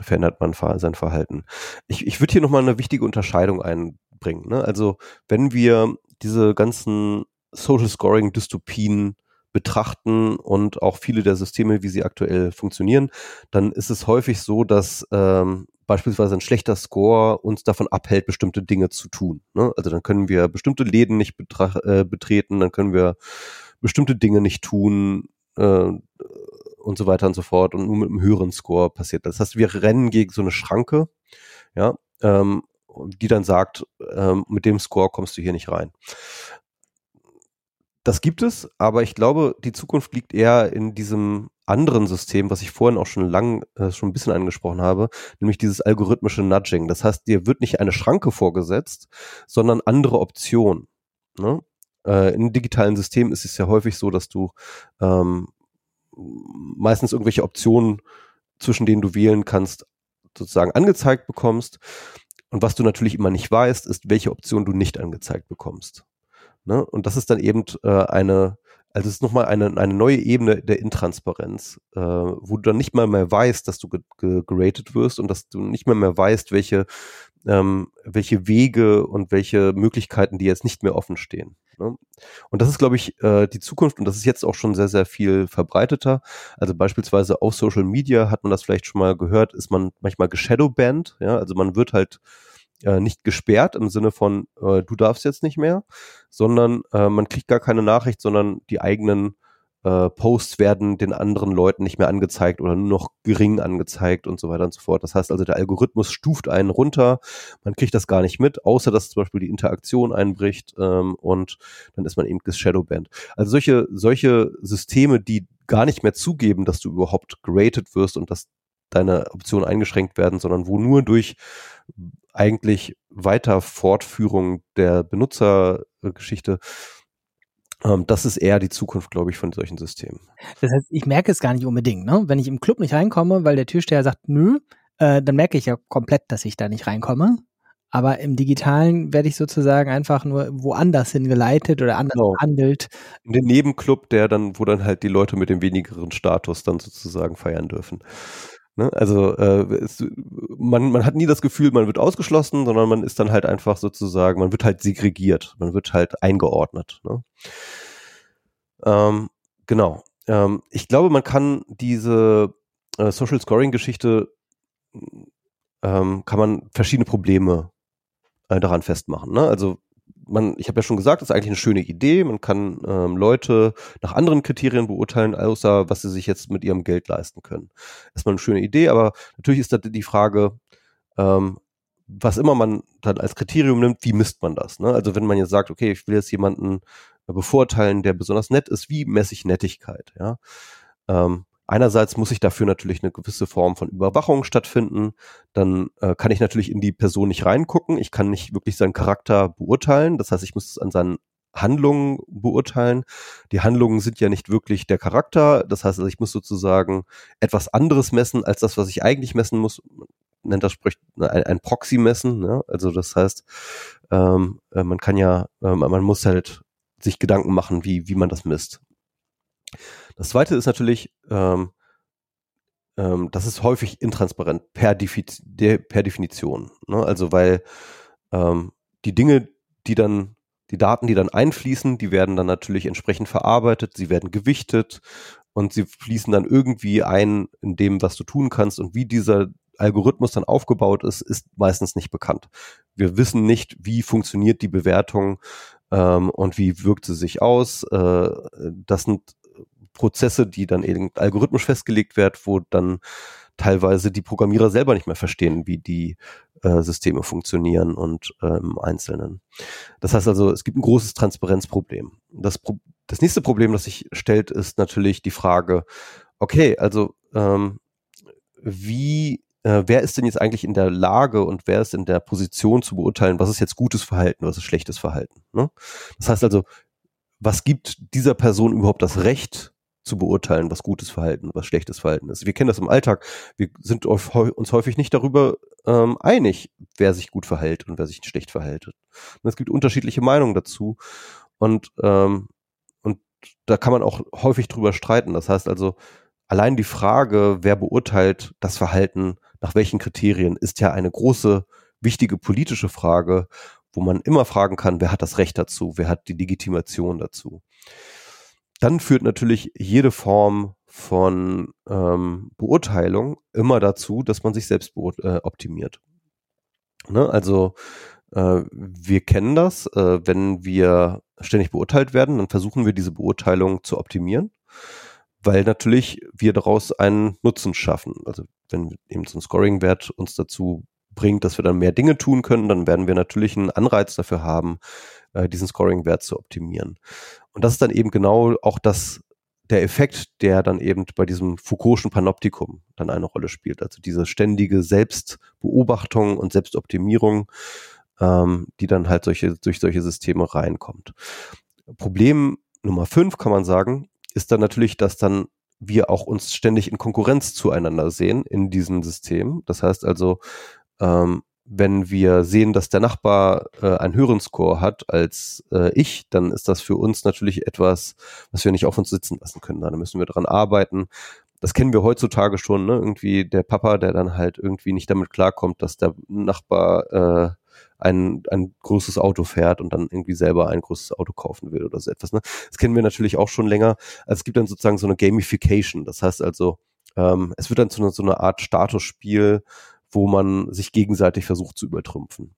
verändert man sein Verhalten. Ich, ich würde hier nochmal eine wichtige Unterscheidung einbringen. Ne? Also wenn wir diese ganzen Social Scoring Dystopien betrachten und auch viele der Systeme, wie sie aktuell funktionieren, dann ist es häufig so, dass ähm, beispielsweise ein schlechter Score uns davon abhält, bestimmte Dinge zu tun. Ne? Also dann können wir bestimmte Läden nicht äh, betreten, dann können wir bestimmte Dinge nicht tun äh, und so weiter und so fort. Und nur mit einem höheren Score passiert das. Das heißt, wir rennen gegen so eine Schranke, ja, ähm, die dann sagt, ähm, mit dem Score kommst du hier nicht rein. Das gibt es, aber ich glaube, die Zukunft liegt eher in diesem anderen System, was ich vorhin auch schon lang, äh, schon ein bisschen angesprochen habe, nämlich dieses algorithmische Nudging. Das heißt, dir wird nicht eine Schranke vorgesetzt, sondern andere Optionen. Ne? Äh, in digitalen Systemen ist es ja häufig so, dass du ähm, meistens irgendwelche Optionen, zwischen denen du wählen kannst, sozusagen angezeigt bekommst. Und was du natürlich immer nicht weißt, ist, welche Option du nicht angezeigt bekommst. Ne? Und das ist dann eben äh, eine, also es ist nochmal eine, eine neue Ebene der Intransparenz, äh, wo du dann nicht mal mehr weißt, dass du ge ge geratet wirst und dass du nicht mehr mehr weißt, welche, ähm, welche Wege und welche Möglichkeiten die jetzt nicht mehr offen stehen. Ne? Und das ist, glaube ich, äh, die Zukunft und das ist jetzt auch schon sehr, sehr viel verbreiteter. Also beispielsweise auf Social Media hat man das vielleicht schon mal gehört, ist man manchmal geshadowbanned, ja, also man wird halt äh, nicht gesperrt im Sinne von, äh, du darfst jetzt nicht mehr, sondern äh, man kriegt gar keine Nachricht, sondern die eigenen äh, Posts werden den anderen Leuten nicht mehr angezeigt oder nur noch gering angezeigt und so weiter und so fort. Das heißt also, der Algorithmus stuft einen runter, man kriegt das gar nicht mit, außer dass zum Beispiel die Interaktion einbricht ähm, und dann ist man eben geshadowbanned. Also solche, solche Systeme, die gar nicht mehr zugeben, dass du überhaupt geratet wirst und dass deine Optionen eingeschränkt werden, sondern wo nur durch eigentlich weiter Fortführung der Benutzergeschichte das ist eher die Zukunft, glaube ich, von solchen Systemen. Das heißt, ich merke es gar nicht unbedingt. Ne? Wenn ich im Club nicht reinkomme, weil der Türsteher sagt, nö, äh, dann merke ich ja komplett, dass ich da nicht reinkomme. Aber im Digitalen werde ich sozusagen einfach nur woanders hingeleitet oder anders genau. behandelt. In den Nebenclub, der dann, wo dann halt die Leute mit dem wenigeren Status dann sozusagen feiern dürfen. Ne? Also äh, es, man, man hat nie das Gefühl, man wird ausgeschlossen, sondern man ist dann halt einfach sozusagen, man wird halt segregiert, man wird halt eingeordnet. Ne? Ähm, genau. Ähm, ich glaube, man kann diese äh, Social Scoring-Geschichte ähm, kann man verschiedene Probleme äh, daran festmachen. Ne? Also man, ich habe ja schon gesagt, das ist eigentlich eine schöne Idee. Man kann ähm, Leute nach anderen Kriterien beurteilen, außer was sie sich jetzt mit ihrem Geld leisten können. Erstmal eine schöne Idee, aber natürlich ist da die Frage, ähm, was immer man dann als Kriterium nimmt, wie misst man das? Ne? Also wenn man jetzt sagt, okay, ich will jetzt jemanden bevorteilen, der besonders nett ist, wie messe ich Nettigkeit? Ja? Ähm, Einerseits muss ich dafür natürlich eine gewisse Form von Überwachung stattfinden. Dann äh, kann ich natürlich in die Person nicht reingucken. Ich kann nicht wirklich seinen Charakter beurteilen. Das heißt, ich muss es an seinen Handlungen beurteilen. Die Handlungen sind ja nicht wirklich der Charakter. Das heißt, also ich muss sozusagen etwas anderes messen als das, was ich eigentlich messen muss. Man nennt das sprich ein, ein Proxy messen. Ne? Also das heißt, ähm, äh, man kann ja, äh, man muss halt sich Gedanken machen, wie, wie man das misst. Das zweite ist natürlich, ähm, ähm, das ist häufig intransparent per, Defi de, per Definition. Ne? Also weil ähm, die Dinge, die dann, die Daten, die dann einfließen, die werden dann natürlich entsprechend verarbeitet, sie werden gewichtet und sie fließen dann irgendwie ein in dem, was du tun kannst und wie dieser Algorithmus dann aufgebaut ist, ist meistens nicht bekannt. Wir wissen nicht, wie funktioniert die Bewertung ähm, und wie wirkt sie sich aus. Äh, das sind Prozesse, die dann eben algorithmisch festgelegt werden, wo dann teilweise die Programmierer selber nicht mehr verstehen, wie die äh, Systeme funktionieren und äh, im Einzelnen. Das heißt also, es gibt ein großes Transparenzproblem. Das, Pro das nächste Problem, das sich stellt, ist natürlich die Frage, okay, also ähm, wie äh, wer ist denn jetzt eigentlich in der Lage und wer ist in der Position zu beurteilen, was ist jetzt gutes Verhalten, was ist schlechtes Verhalten? Ne? Das heißt also, was gibt dieser Person überhaupt das Recht, zu beurteilen, was gutes Verhalten, was schlechtes Verhalten ist. Wir kennen das im Alltag. Wir sind uns häufig nicht darüber ähm, einig, wer sich gut verhält und wer sich schlecht verhält. Und es gibt unterschiedliche Meinungen dazu. Und, ähm, und da kann man auch häufig drüber streiten. Das heißt also, allein die Frage, wer beurteilt das Verhalten, nach welchen Kriterien, ist ja eine große, wichtige politische Frage, wo man immer fragen kann, wer hat das Recht dazu, wer hat die Legitimation dazu. Dann führt natürlich jede Form von ähm, Beurteilung immer dazu, dass man sich selbst äh, optimiert. Ne? Also äh, wir kennen das, äh, wenn wir ständig beurteilt werden, dann versuchen wir diese Beurteilung zu optimieren, weil natürlich wir daraus einen Nutzen schaffen. Also wenn eben so ein Scoring-Wert uns dazu bringt, dass wir dann mehr Dinge tun können, dann werden wir natürlich einen Anreiz dafür haben, äh, diesen Scoring-Wert zu optimieren. Und das ist dann eben genau auch das, der Effekt, der dann eben bei diesem Foucault'schen Panoptikum dann eine Rolle spielt. Also diese ständige Selbstbeobachtung und Selbstoptimierung, ähm, die dann halt solche, durch solche Systeme reinkommt. Problem Nummer fünf kann man sagen, ist dann natürlich, dass dann wir auch uns ständig in Konkurrenz zueinander sehen in diesem System. Das heißt also, ähm, wenn wir sehen, dass der Nachbar äh, einen höheren Score hat als äh, ich, dann ist das für uns natürlich etwas, was wir nicht auf uns sitzen lassen können. Da müssen wir dran arbeiten. Das kennen wir heutzutage schon, ne? Irgendwie der Papa, der dann halt irgendwie nicht damit klarkommt, dass der Nachbar äh, ein, ein großes Auto fährt und dann irgendwie selber ein großes Auto kaufen will oder so etwas. Ne? Das kennen wir natürlich auch schon länger. Also es gibt dann sozusagen so eine Gamification. Das heißt also, ähm, es wird dann zu so einer Art Statusspiel, wo man sich gegenseitig versucht zu übertrümpfen.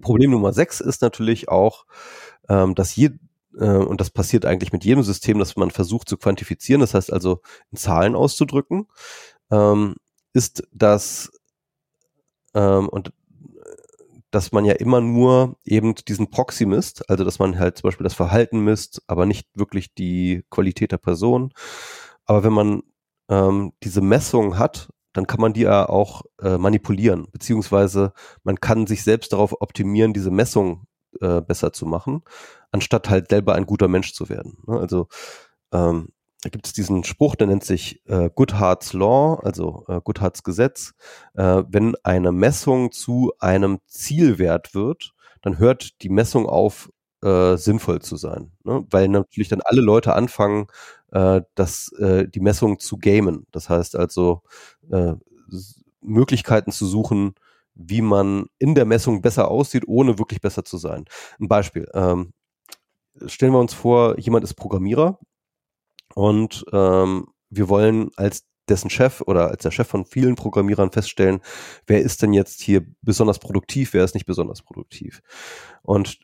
Problem Nummer sechs ist natürlich auch, ähm, dass je, äh, und das passiert eigentlich mit jedem System, dass man versucht zu quantifizieren, das heißt also in Zahlen auszudrücken, ähm, ist das, ähm, und dass man ja immer nur eben diesen Proxy misst, also dass man halt zum Beispiel das Verhalten misst, aber nicht wirklich die Qualität der Person. Aber wenn man ähm, diese Messung hat, dann kann man die ja auch äh, manipulieren, beziehungsweise man kann sich selbst darauf optimieren, diese Messung äh, besser zu machen, anstatt halt selber ein guter Mensch zu werden. Ne? Also ähm, da gibt es diesen Spruch, der nennt sich äh, Goodhart's Law, also äh, Goodhart's Gesetz. Äh, wenn eine Messung zu einem Zielwert wird, dann hört die Messung auf, äh, sinnvoll zu sein. Ne? Weil natürlich dann alle Leute anfangen, äh, das, äh, die Messung zu gamen. Das heißt also, äh, Möglichkeiten zu suchen, wie man in der Messung besser aussieht, ohne wirklich besser zu sein. Ein Beispiel. Ähm, stellen wir uns vor, jemand ist Programmierer und ähm, wir wollen als dessen Chef oder als der Chef von vielen Programmierern feststellen, wer ist denn jetzt hier besonders produktiv, wer ist nicht besonders produktiv. Und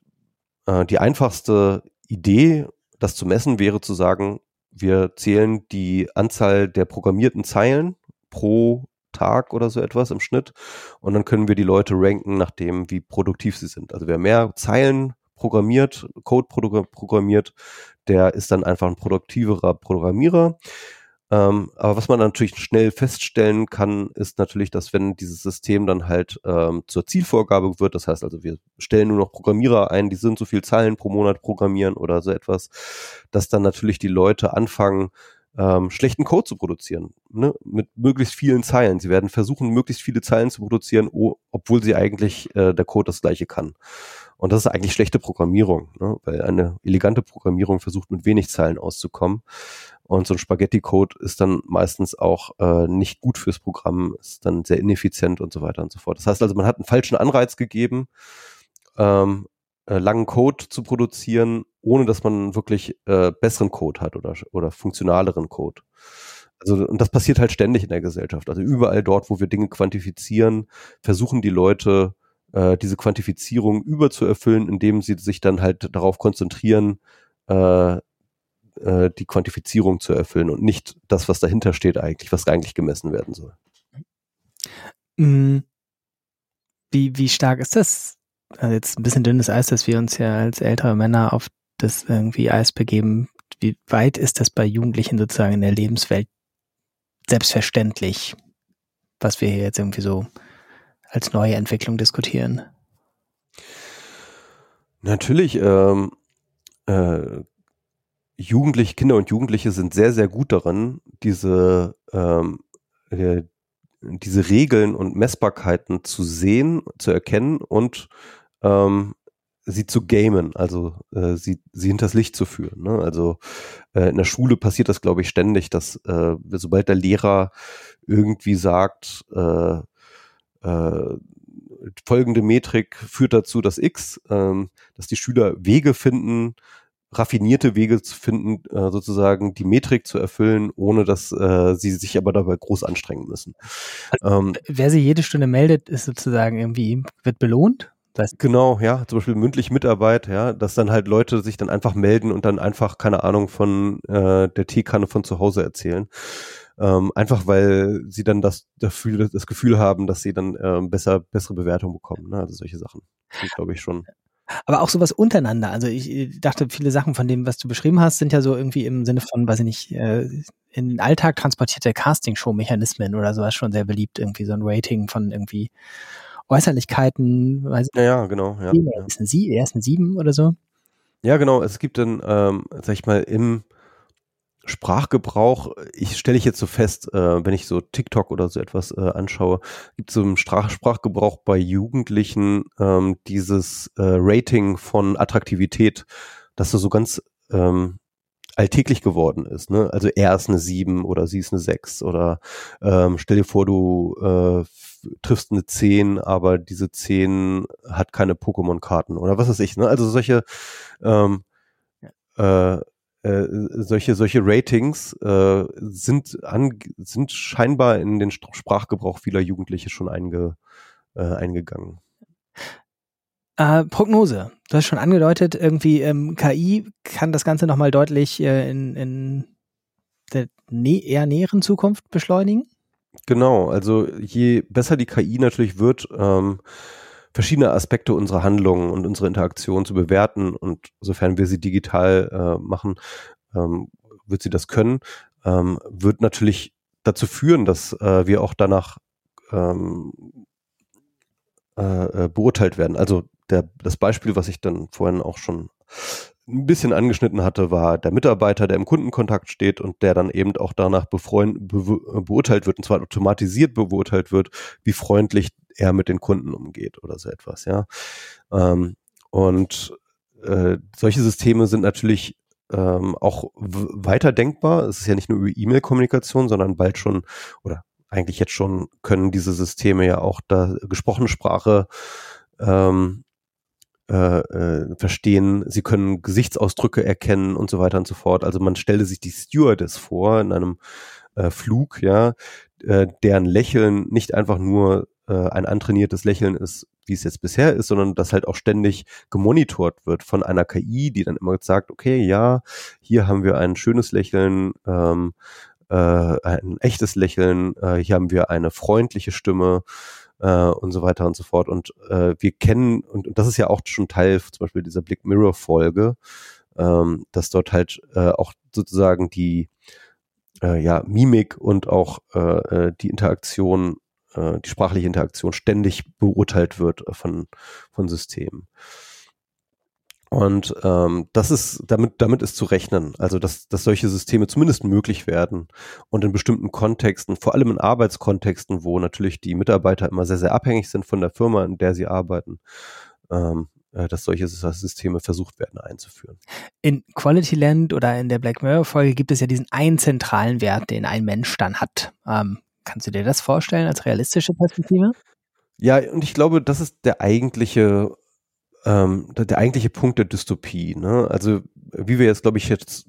äh, die einfachste Idee, das zu messen, wäre zu sagen, wir zählen die Anzahl der programmierten Zeilen pro Tag oder so etwas im Schnitt und dann können wir die Leute ranken nach dem, wie produktiv sie sind. Also wer mehr Zeilen programmiert, Code programmiert, der ist dann einfach ein produktiverer Programmierer. Ähm, aber was man natürlich schnell feststellen kann, ist natürlich, dass wenn dieses System dann halt ähm, zur Zielvorgabe wird, das heißt also, wir stellen nur noch Programmierer ein, die sind so viel Zeilen pro Monat programmieren oder so etwas, dass dann natürlich die Leute anfangen, ähm, schlechten Code zu produzieren, ne? mit möglichst vielen Zeilen. Sie werden versuchen, möglichst viele Zeilen zu produzieren, obwohl sie eigentlich äh, der Code das gleiche kann. Und das ist eigentlich schlechte Programmierung, ne? weil eine elegante Programmierung versucht, mit wenig Zeilen auszukommen. Und so ein Spaghetti-Code ist dann meistens auch äh, nicht gut fürs Programm, ist dann sehr ineffizient und so weiter und so fort. Das heißt also, man hat einen falschen Anreiz gegeben, ähm, äh, langen Code zu produzieren, ohne dass man wirklich äh, besseren Code hat oder, oder funktionaleren Code. Also, und das passiert halt ständig in der Gesellschaft. Also überall dort, wo wir Dinge quantifizieren, versuchen die Leute, äh, diese Quantifizierung überzuerfüllen, indem sie sich dann halt darauf konzentrieren, äh, äh, die Quantifizierung zu erfüllen und nicht das, was dahinter steht eigentlich, was eigentlich gemessen werden soll. Mm. Wie, wie stark ist das? Also jetzt ein bisschen dünnes Eis, dass wir uns ja als ältere Männer auf das irgendwie Eis begeben. Wie weit ist das bei Jugendlichen sozusagen in der Lebenswelt selbstverständlich, was wir hier jetzt irgendwie so als neue Entwicklung diskutieren? Natürlich ähm, äh, Jugendliche, Kinder und Jugendliche sind sehr, sehr gut darin, diese ähm, äh, diese Regeln und Messbarkeiten zu sehen, zu erkennen und ähm, sie zu gamen, also äh, sie, sie hinters Licht zu führen. Ne? Also äh, in der Schule passiert das, glaube ich, ständig, dass äh, sobald der Lehrer irgendwie sagt, äh, äh, folgende Metrik führt dazu, dass X, ähm, dass die Schüler Wege finden, raffinierte Wege zu finden, äh, sozusagen die Metrik zu erfüllen, ohne dass äh, sie sich aber dabei groß anstrengen müssen. Ähm, Wer sich jede Stunde meldet, ist sozusagen irgendwie, wird belohnt? Das genau, ja, zum Beispiel mündlich Mitarbeit, ja, dass dann halt Leute sich dann einfach melden und dann einfach, keine Ahnung, von äh, der Teekanne von zu Hause erzählen. Ähm, einfach weil sie dann das, das Gefühl haben, dass sie dann ähm, besser, bessere Bewertung bekommen. Ne? Also solche Sachen glaube ich, schon. Aber auch sowas untereinander. Also ich dachte, viele Sachen von dem, was du beschrieben hast, sind ja so irgendwie im Sinne von, weiß ich nicht, äh, in den Alltag transportierte Casting-Show-Mechanismen oder sowas schon sehr beliebt, irgendwie so ein Rating von irgendwie Äußerlichkeiten. Weiß ja, ja, genau. Ja, ja. Ist ein Sie, er ist ein Sieben oder so. Ja, genau. Es gibt dann, ähm, sag ich mal, im Sprachgebrauch, ich stelle ich jetzt so fest, äh, wenn ich so TikTok oder so etwas äh, anschaue, gibt es so im Sprach Sprachgebrauch bei Jugendlichen ähm, dieses äh, Rating von Attraktivität, dass so ganz ähm, alltäglich geworden ist. Ne? Also er ist eine 7 oder sie ist eine 6 oder ähm, stell dir vor, du äh, triffst eine 10, aber diese 10 hat keine Pokémon-Karten oder was weiß ich. Ne? Also solche ähm, äh, äh, solche, solche Ratings äh, sind, an, sind scheinbar in den Sprachgebrauch vieler Jugendliche schon einge, äh, eingegangen. Äh, Prognose. Du hast schon angedeutet, irgendwie ähm, KI kann das Ganze nochmal deutlich äh, in, in der nä eher näheren Zukunft beschleunigen? Genau, also je besser die KI natürlich wird, ähm, verschiedene Aspekte unserer Handlungen und unserer Interaktion zu bewerten und sofern wir sie digital äh, machen, ähm, wird sie das können, ähm, wird natürlich dazu führen, dass äh, wir auch danach ähm, äh, äh beurteilt werden. Also der, das Beispiel, was ich dann vorhin auch schon ein bisschen angeschnitten hatte, war der Mitarbeiter, der im Kundenkontakt steht und der dann eben auch danach befreund, be, beurteilt wird, und zwar automatisiert beurteilt wird, wie freundlich er mit den Kunden umgeht oder so etwas, ja. Ähm, und äh, solche Systeme sind natürlich ähm, auch weiter denkbar. Es ist ja nicht nur über E-Mail-Kommunikation, sondern bald schon oder eigentlich jetzt schon können diese Systeme ja auch da gesprochene Sprache ähm, äh, äh, verstehen, sie können Gesichtsausdrücke erkennen und so weiter und so fort. Also man stelle sich die Stewardess vor in einem äh, Flug, ja, äh, deren Lächeln nicht einfach nur äh, ein antrainiertes Lächeln ist, wie es jetzt bisher ist, sondern das halt auch ständig gemonitort wird von einer KI, die dann immer sagt, okay, ja, hier haben wir ein schönes Lächeln, ähm, äh, ein echtes Lächeln, äh, hier haben wir eine freundliche Stimme, äh, und so weiter und so fort. Und äh, wir kennen, und, und das ist ja auch schon Teil zum Beispiel dieser Blick Mirror Folge, ähm, dass dort halt äh, auch sozusagen die äh, ja, Mimik und auch äh, äh die Interaktion, die sprachliche Interaktion ständig beurteilt wird von, von Systemen. Und ähm, das ist, damit, damit ist zu rechnen, also dass, dass solche Systeme zumindest möglich werden und in bestimmten Kontexten, vor allem in Arbeitskontexten, wo natürlich die Mitarbeiter immer sehr, sehr abhängig sind von der Firma, in der sie arbeiten, ähm, äh, dass solche Systeme versucht werden einzuführen. In Quality Land oder in der Black Mirror Folge gibt es ja diesen einen zentralen Wert, den ein Mensch dann hat. Ähm, kannst du dir das vorstellen als realistische Perspektive? Ja, und ich glaube, das ist der eigentliche ähm, der, eigentliche Punkt der Dystopie. Ne? Also wie wir jetzt, glaube ich, jetzt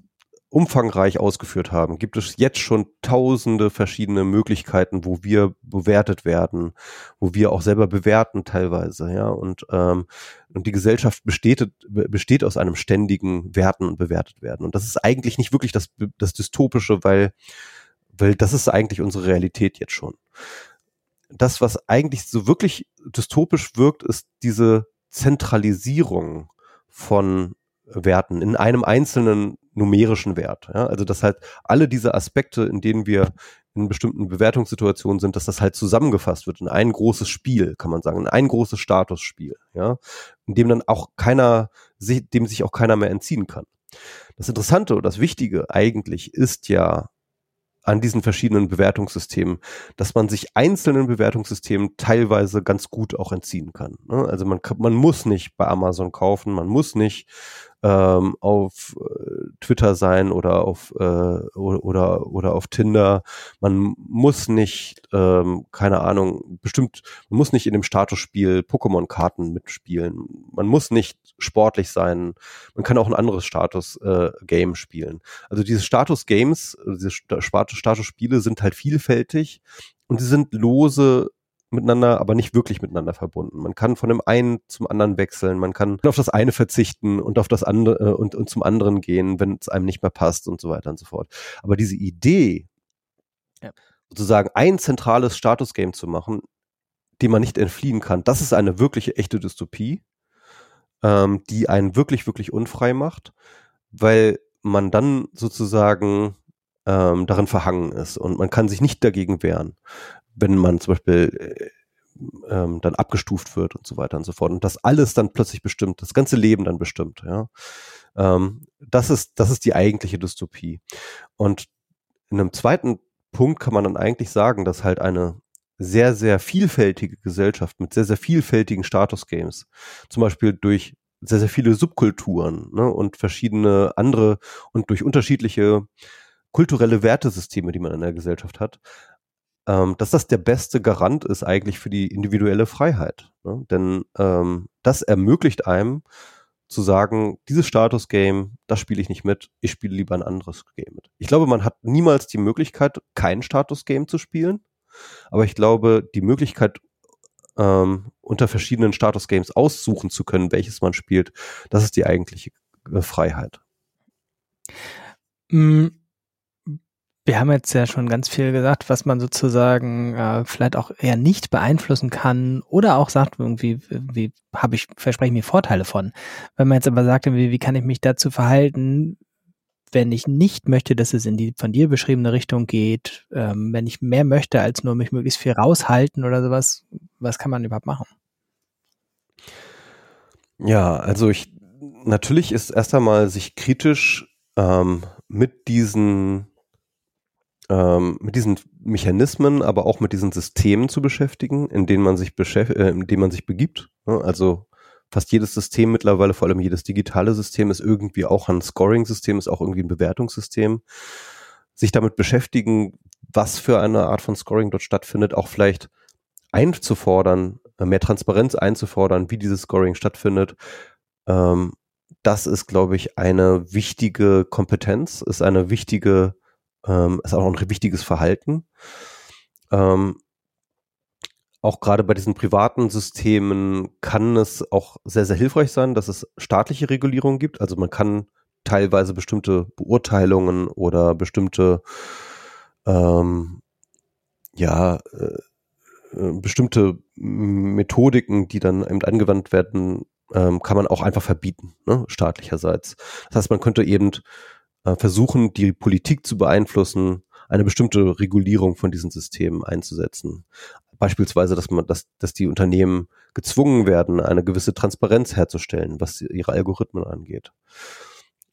umfangreich ausgeführt haben, gibt es jetzt schon tausende verschiedene Möglichkeiten, wo wir bewertet werden, wo wir auch selber bewerten teilweise, ja. Und, ähm, und die Gesellschaft besteht, besteht aus einem ständigen Werten und bewertet werden. Und das ist eigentlich nicht wirklich das, das Dystopische, weil, weil das ist eigentlich unsere Realität jetzt schon. Das, was eigentlich so wirklich dystopisch wirkt, ist diese Zentralisierung von Werten in einem einzelnen numerischen Wert. Ja? Also dass halt alle diese Aspekte, in denen wir in bestimmten Bewertungssituationen sind, dass das halt zusammengefasst wird in ein großes Spiel, kann man sagen, in ein großes Statusspiel, ja, in dem dann auch keiner, dem sich auch keiner mehr entziehen kann. Das Interessante und das Wichtige eigentlich ist ja an diesen verschiedenen Bewertungssystemen, dass man sich einzelnen Bewertungssystemen teilweise ganz gut auch entziehen kann. Ne? Also man, man muss nicht bei Amazon kaufen, man muss nicht ähm, auf äh, Twitter sein oder auf äh, oder, oder auf Tinder. Man muss nicht, ähm, keine Ahnung, bestimmt, man muss nicht in dem Statusspiel Pokémon-Karten mitspielen. Man muss nicht sportlich sein. Man kann auch ein anderes Status-Game äh, spielen. Also diese Status-Games, diese Status-Spiele sind halt vielfältig und sie sind lose miteinander, aber nicht wirklich miteinander verbunden. Man kann von dem einen zum anderen wechseln, man kann auf das eine verzichten und auf das andere äh, und, und zum anderen gehen, wenn es einem nicht mehr passt und so weiter und so fort. Aber diese Idee, ja. sozusagen ein zentrales Status-Game zu machen, dem man nicht entfliehen kann, das ist eine wirkliche echte Dystopie, ähm, die einen wirklich, wirklich unfrei macht, weil man dann sozusagen ähm, darin verhangen ist und man kann sich nicht dagegen wehren wenn man zum Beispiel äh, ähm, dann abgestuft wird und so weiter und so fort. Und das alles dann plötzlich bestimmt, das ganze Leben dann bestimmt, ja. Ähm, das ist, das ist die eigentliche Dystopie. Und in einem zweiten Punkt kann man dann eigentlich sagen, dass halt eine sehr, sehr vielfältige Gesellschaft mit sehr, sehr vielfältigen Status-Games, zum Beispiel durch sehr, sehr viele Subkulturen ne, und verschiedene andere und durch unterschiedliche kulturelle Wertesysteme, die man in der Gesellschaft hat, ähm, dass das der beste Garant ist eigentlich für die individuelle Freiheit. Ne? Denn ähm, das ermöglicht einem zu sagen, dieses Status-Game, das spiele ich nicht mit, ich spiele lieber ein anderes Game mit. Ich glaube, man hat niemals die Möglichkeit, kein Status-Game zu spielen, aber ich glaube, die Möglichkeit, ähm, unter verschiedenen Status-Games aussuchen zu können, welches man spielt, das ist die eigentliche äh, Freiheit. Mm, wir haben jetzt ja schon ganz viel gesagt, was man sozusagen äh, vielleicht auch eher nicht beeinflussen kann oder auch sagt, irgendwie, wie habe ich, verspreche ich mir Vorteile von. Wenn man jetzt aber sagt, wie, wie kann ich mich dazu verhalten, wenn ich nicht möchte, dass es in die von dir beschriebene Richtung geht, ähm, wenn ich mehr möchte, als nur mich möglichst viel raushalten oder sowas, was kann man überhaupt machen? Ja, also ich natürlich ist erst einmal sich kritisch ähm, mit diesen ähm, mit diesen Mechanismen, aber auch mit diesen Systemen zu beschäftigen, in denen man sich äh, in denen man sich begibt. Ne? Also fast jedes System mittlerweile, vor allem jedes digitale System, ist irgendwie auch ein Scoring-System, ist auch irgendwie ein Bewertungssystem. Sich damit beschäftigen, was für eine Art von Scoring dort stattfindet, auch vielleicht einzufordern, äh, mehr Transparenz einzufordern, wie dieses Scoring stattfindet. Ähm, das ist, glaube ich, eine wichtige Kompetenz, ist eine wichtige ähm, ist auch ein wichtiges Verhalten. Ähm, auch gerade bei diesen privaten Systemen kann es auch sehr, sehr hilfreich sein, dass es staatliche Regulierung gibt. Also man kann teilweise bestimmte Beurteilungen oder bestimmte ähm, ja äh, äh bestimmte Methodiken, die dann eben angewandt werden, ähm, kann man auch einfach verbieten, ne, staatlicherseits. Das heißt, man könnte eben äh, versuchen, die Politik zu beeinflussen, eine bestimmte Regulierung von diesen Systemen einzusetzen. Beispielsweise, dass man, dass, dass die Unternehmen gezwungen werden, eine gewisse Transparenz herzustellen, was ihre Algorithmen angeht.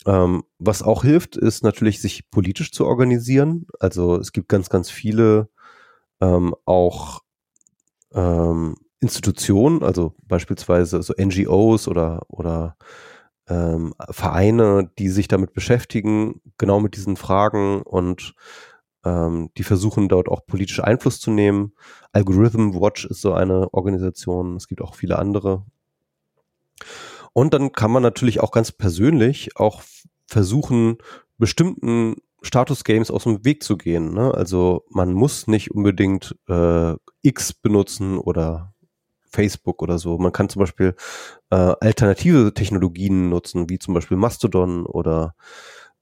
Ähm, was auch hilft, ist natürlich, sich politisch zu organisieren. Also es gibt ganz, ganz viele ähm, auch ähm, Institutionen, also beispielsweise so NGOs oder, oder ähm, Vereine, die sich damit beschäftigen, genau mit diesen Fragen und ähm, die versuchen dort auch politisch Einfluss zu nehmen. Algorithm Watch ist so eine Organisation, es gibt auch viele andere. Und dann kann man natürlich auch ganz persönlich auch versuchen, bestimmten Status Games aus dem Weg zu gehen. Ne? Also man muss nicht unbedingt äh, X benutzen oder Facebook oder so. Man kann zum Beispiel äh, alternative Technologien nutzen, wie zum Beispiel Mastodon oder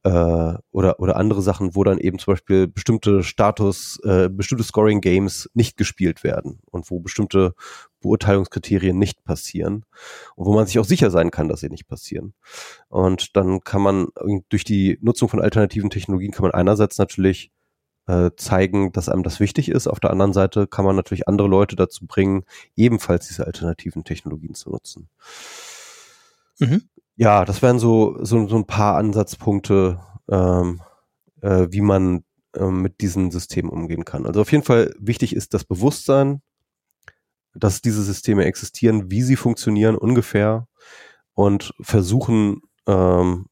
äh, oder oder andere Sachen, wo dann eben zum Beispiel bestimmte Status, äh, bestimmte Scoring Games nicht gespielt werden und wo bestimmte Beurteilungskriterien nicht passieren und wo man sich auch sicher sein kann, dass sie nicht passieren. Und dann kann man durch die Nutzung von alternativen Technologien kann man einerseits natürlich äh, zeigen, dass einem das wichtig ist. Auf der anderen Seite kann man natürlich andere Leute dazu bringen, ebenfalls diese alternativen Technologien zu nutzen. Mhm. Ja, das wären so, so, so ein paar Ansatzpunkte, ähm, äh, wie man äh, mit diesen Systemen umgehen kann. Also auf jeden Fall wichtig ist das Bewusstsein, dass diese Systeme existieren, wie sie funktionieren ungefähr und versuchen, ähm,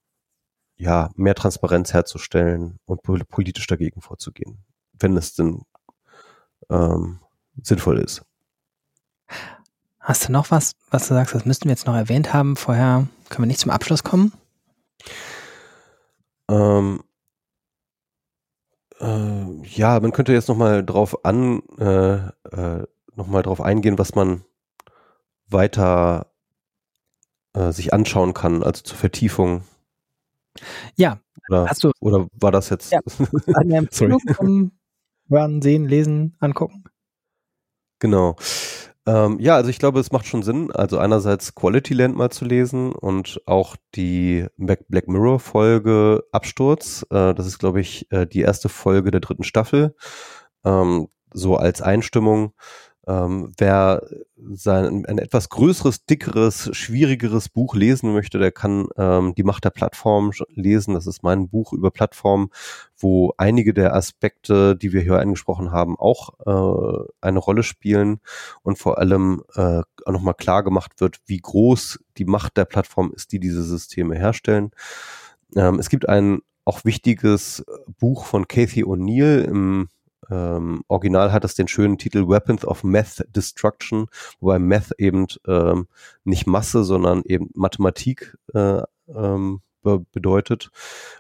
ja, mehr Transparenz herzustellen und politisch dagegen vorzugehen, wenn es denn ähm, sinnvoll ist. Hast du noch was, was du sagst, das müssten wir jetzt noch erwähnt haben? Vorher können wir nicht zum Abschluss kommen? Ähm, äh, ja, man könnte jetzt noch mal drauf an, äh, äh, noch mal drauf eingehen, was man weiter äh, sich anschauen kann, also zur Vertiefung. Ja, oder, hast du. Oder war das jetzt? Ja, eine Empfehlung zum Hören, Sehen, Lesen, Angucken? Genau. Ähm, ja, also ich glaube, es macht schon Sinn, also einerseits Quality Land mal zu lesen und auch die Black Mirror Folge Absturz. Äh, das ist, glaube ich, äh, die erste Folge der dritten Staffel. Ähm, so als Einstimmung. Ähm, wer sein, ein etwas größeres, dickeres, schwierigeres Buch lesen möchte, der kann ähm, Die Macht der Plattform lesen. Das ist mein Buch über Plattformen, wo einige der Aspekte, die wir hier angesprochen haben, auch äh, eine Rolle spielen und vor allem äh, nochmal klar gemacht wird, wie groß die Macht der Plattform ist, die diese Systeme herstellen. Ähm, es gibt ein auch wichtiges Buch von Kathy O'Neill im ähm, Original hat es den schönen Titel Weapons of Math Destruction, wobei Math eben ähm, nicht Masse, sondern eben Mathematik äh, ähm, be bedeutet.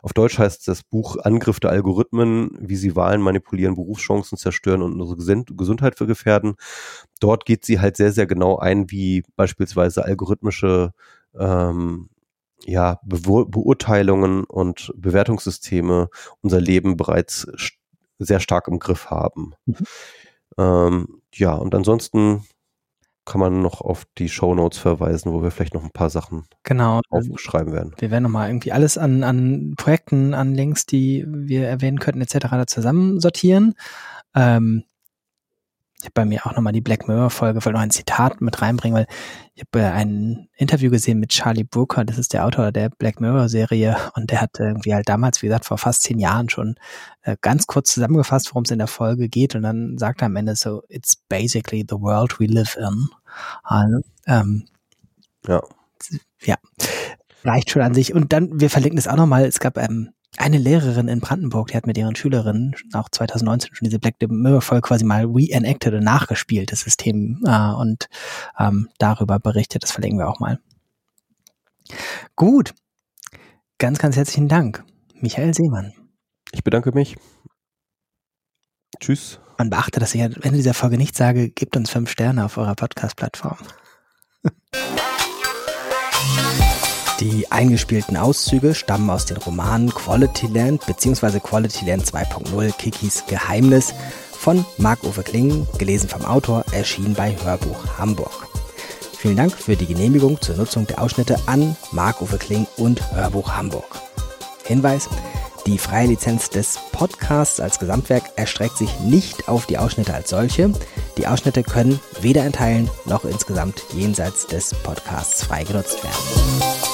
Auf Deutsch heißt das Buch Angriff der Algorithmen, wie sie Wahlen manipulieren, Berufschancen zerstören und unsere Gesundheit für gefährden. Dort geht sie halt sehr, sehr genau ein, wie beispielsweise algorithmische ähm, ja, Be Beurteilungen und Bewertungssysteme unser Leben bereits sehr stark im Griff haben. Mhm. Ähm, ja, und ansonsten kann man noch auf die Show Notes verweisen, wo wir vielleicht noch ein paar Sachen genau. aufschreiben werden. Wir werden nochmal irgendwie alles an, an Projekten, an Links, die wir erwähnen könnten, etc. da zusammensortieren. Ähm, ich habe bei mir auch nochmal die Black Mirror-Folge, wollte noch ein Zitat mit reinbringen, weil ich habe äh, ein Interview gesehen mit Charlie Brooker, das ist der Autor der Black Mirror-Serie und der hat irgendwie halt damals, wie gesagt, vor fast zehn Jahren schon äh, ganz kurz zusammengefasst, worum es in der Folge geht und dann sagt er am Ende so, it's basically the world we live in. Also, ähm, ja. Ja. Reicht schon an sich. Und dann, wir verlinken das auch nochmal, es gab ähm, eine Lehrerin in Brandenburg, die hat mit ihren Schülerinnen auch 2019 schon diese Black Mirror Folge quasi mal reenacted und nachgespielt, das System, äh, und ähm, darüber berichtet. Das verlinken wir auch mal. Gut. Ganz, ganz herzlichen Dank. Michael Seemann. Ich bedanke mich. Tschüss. Man beachte, dass ich am Ende dieser Folge nicht sage, gebt uns fünf Sterne auf eurer Podcast-Plattform. [laughs] Die eingespielten Auszüge stammen aus den Romanen Quality Land bzw. Quality Land 2.0 Kikis Geheimnis von Marc-Uwe Kling, gelesen vom Autor, erschienen bei Hörbuch Hamburg. Vielen Dank für die Genehmigung zur Nutzung der Ausschnitte an Marc-Uwe Kling und Hörbuch Hamburg. Hinweis, die freie Lizenz des Podcasts als Gesamtwerk erstreckt sich nicht auf die Ausschnitte als solche. Die Ausschnitte können weder in Teilen noch insgesamt jenseits des Podcasts frei genutzt werden.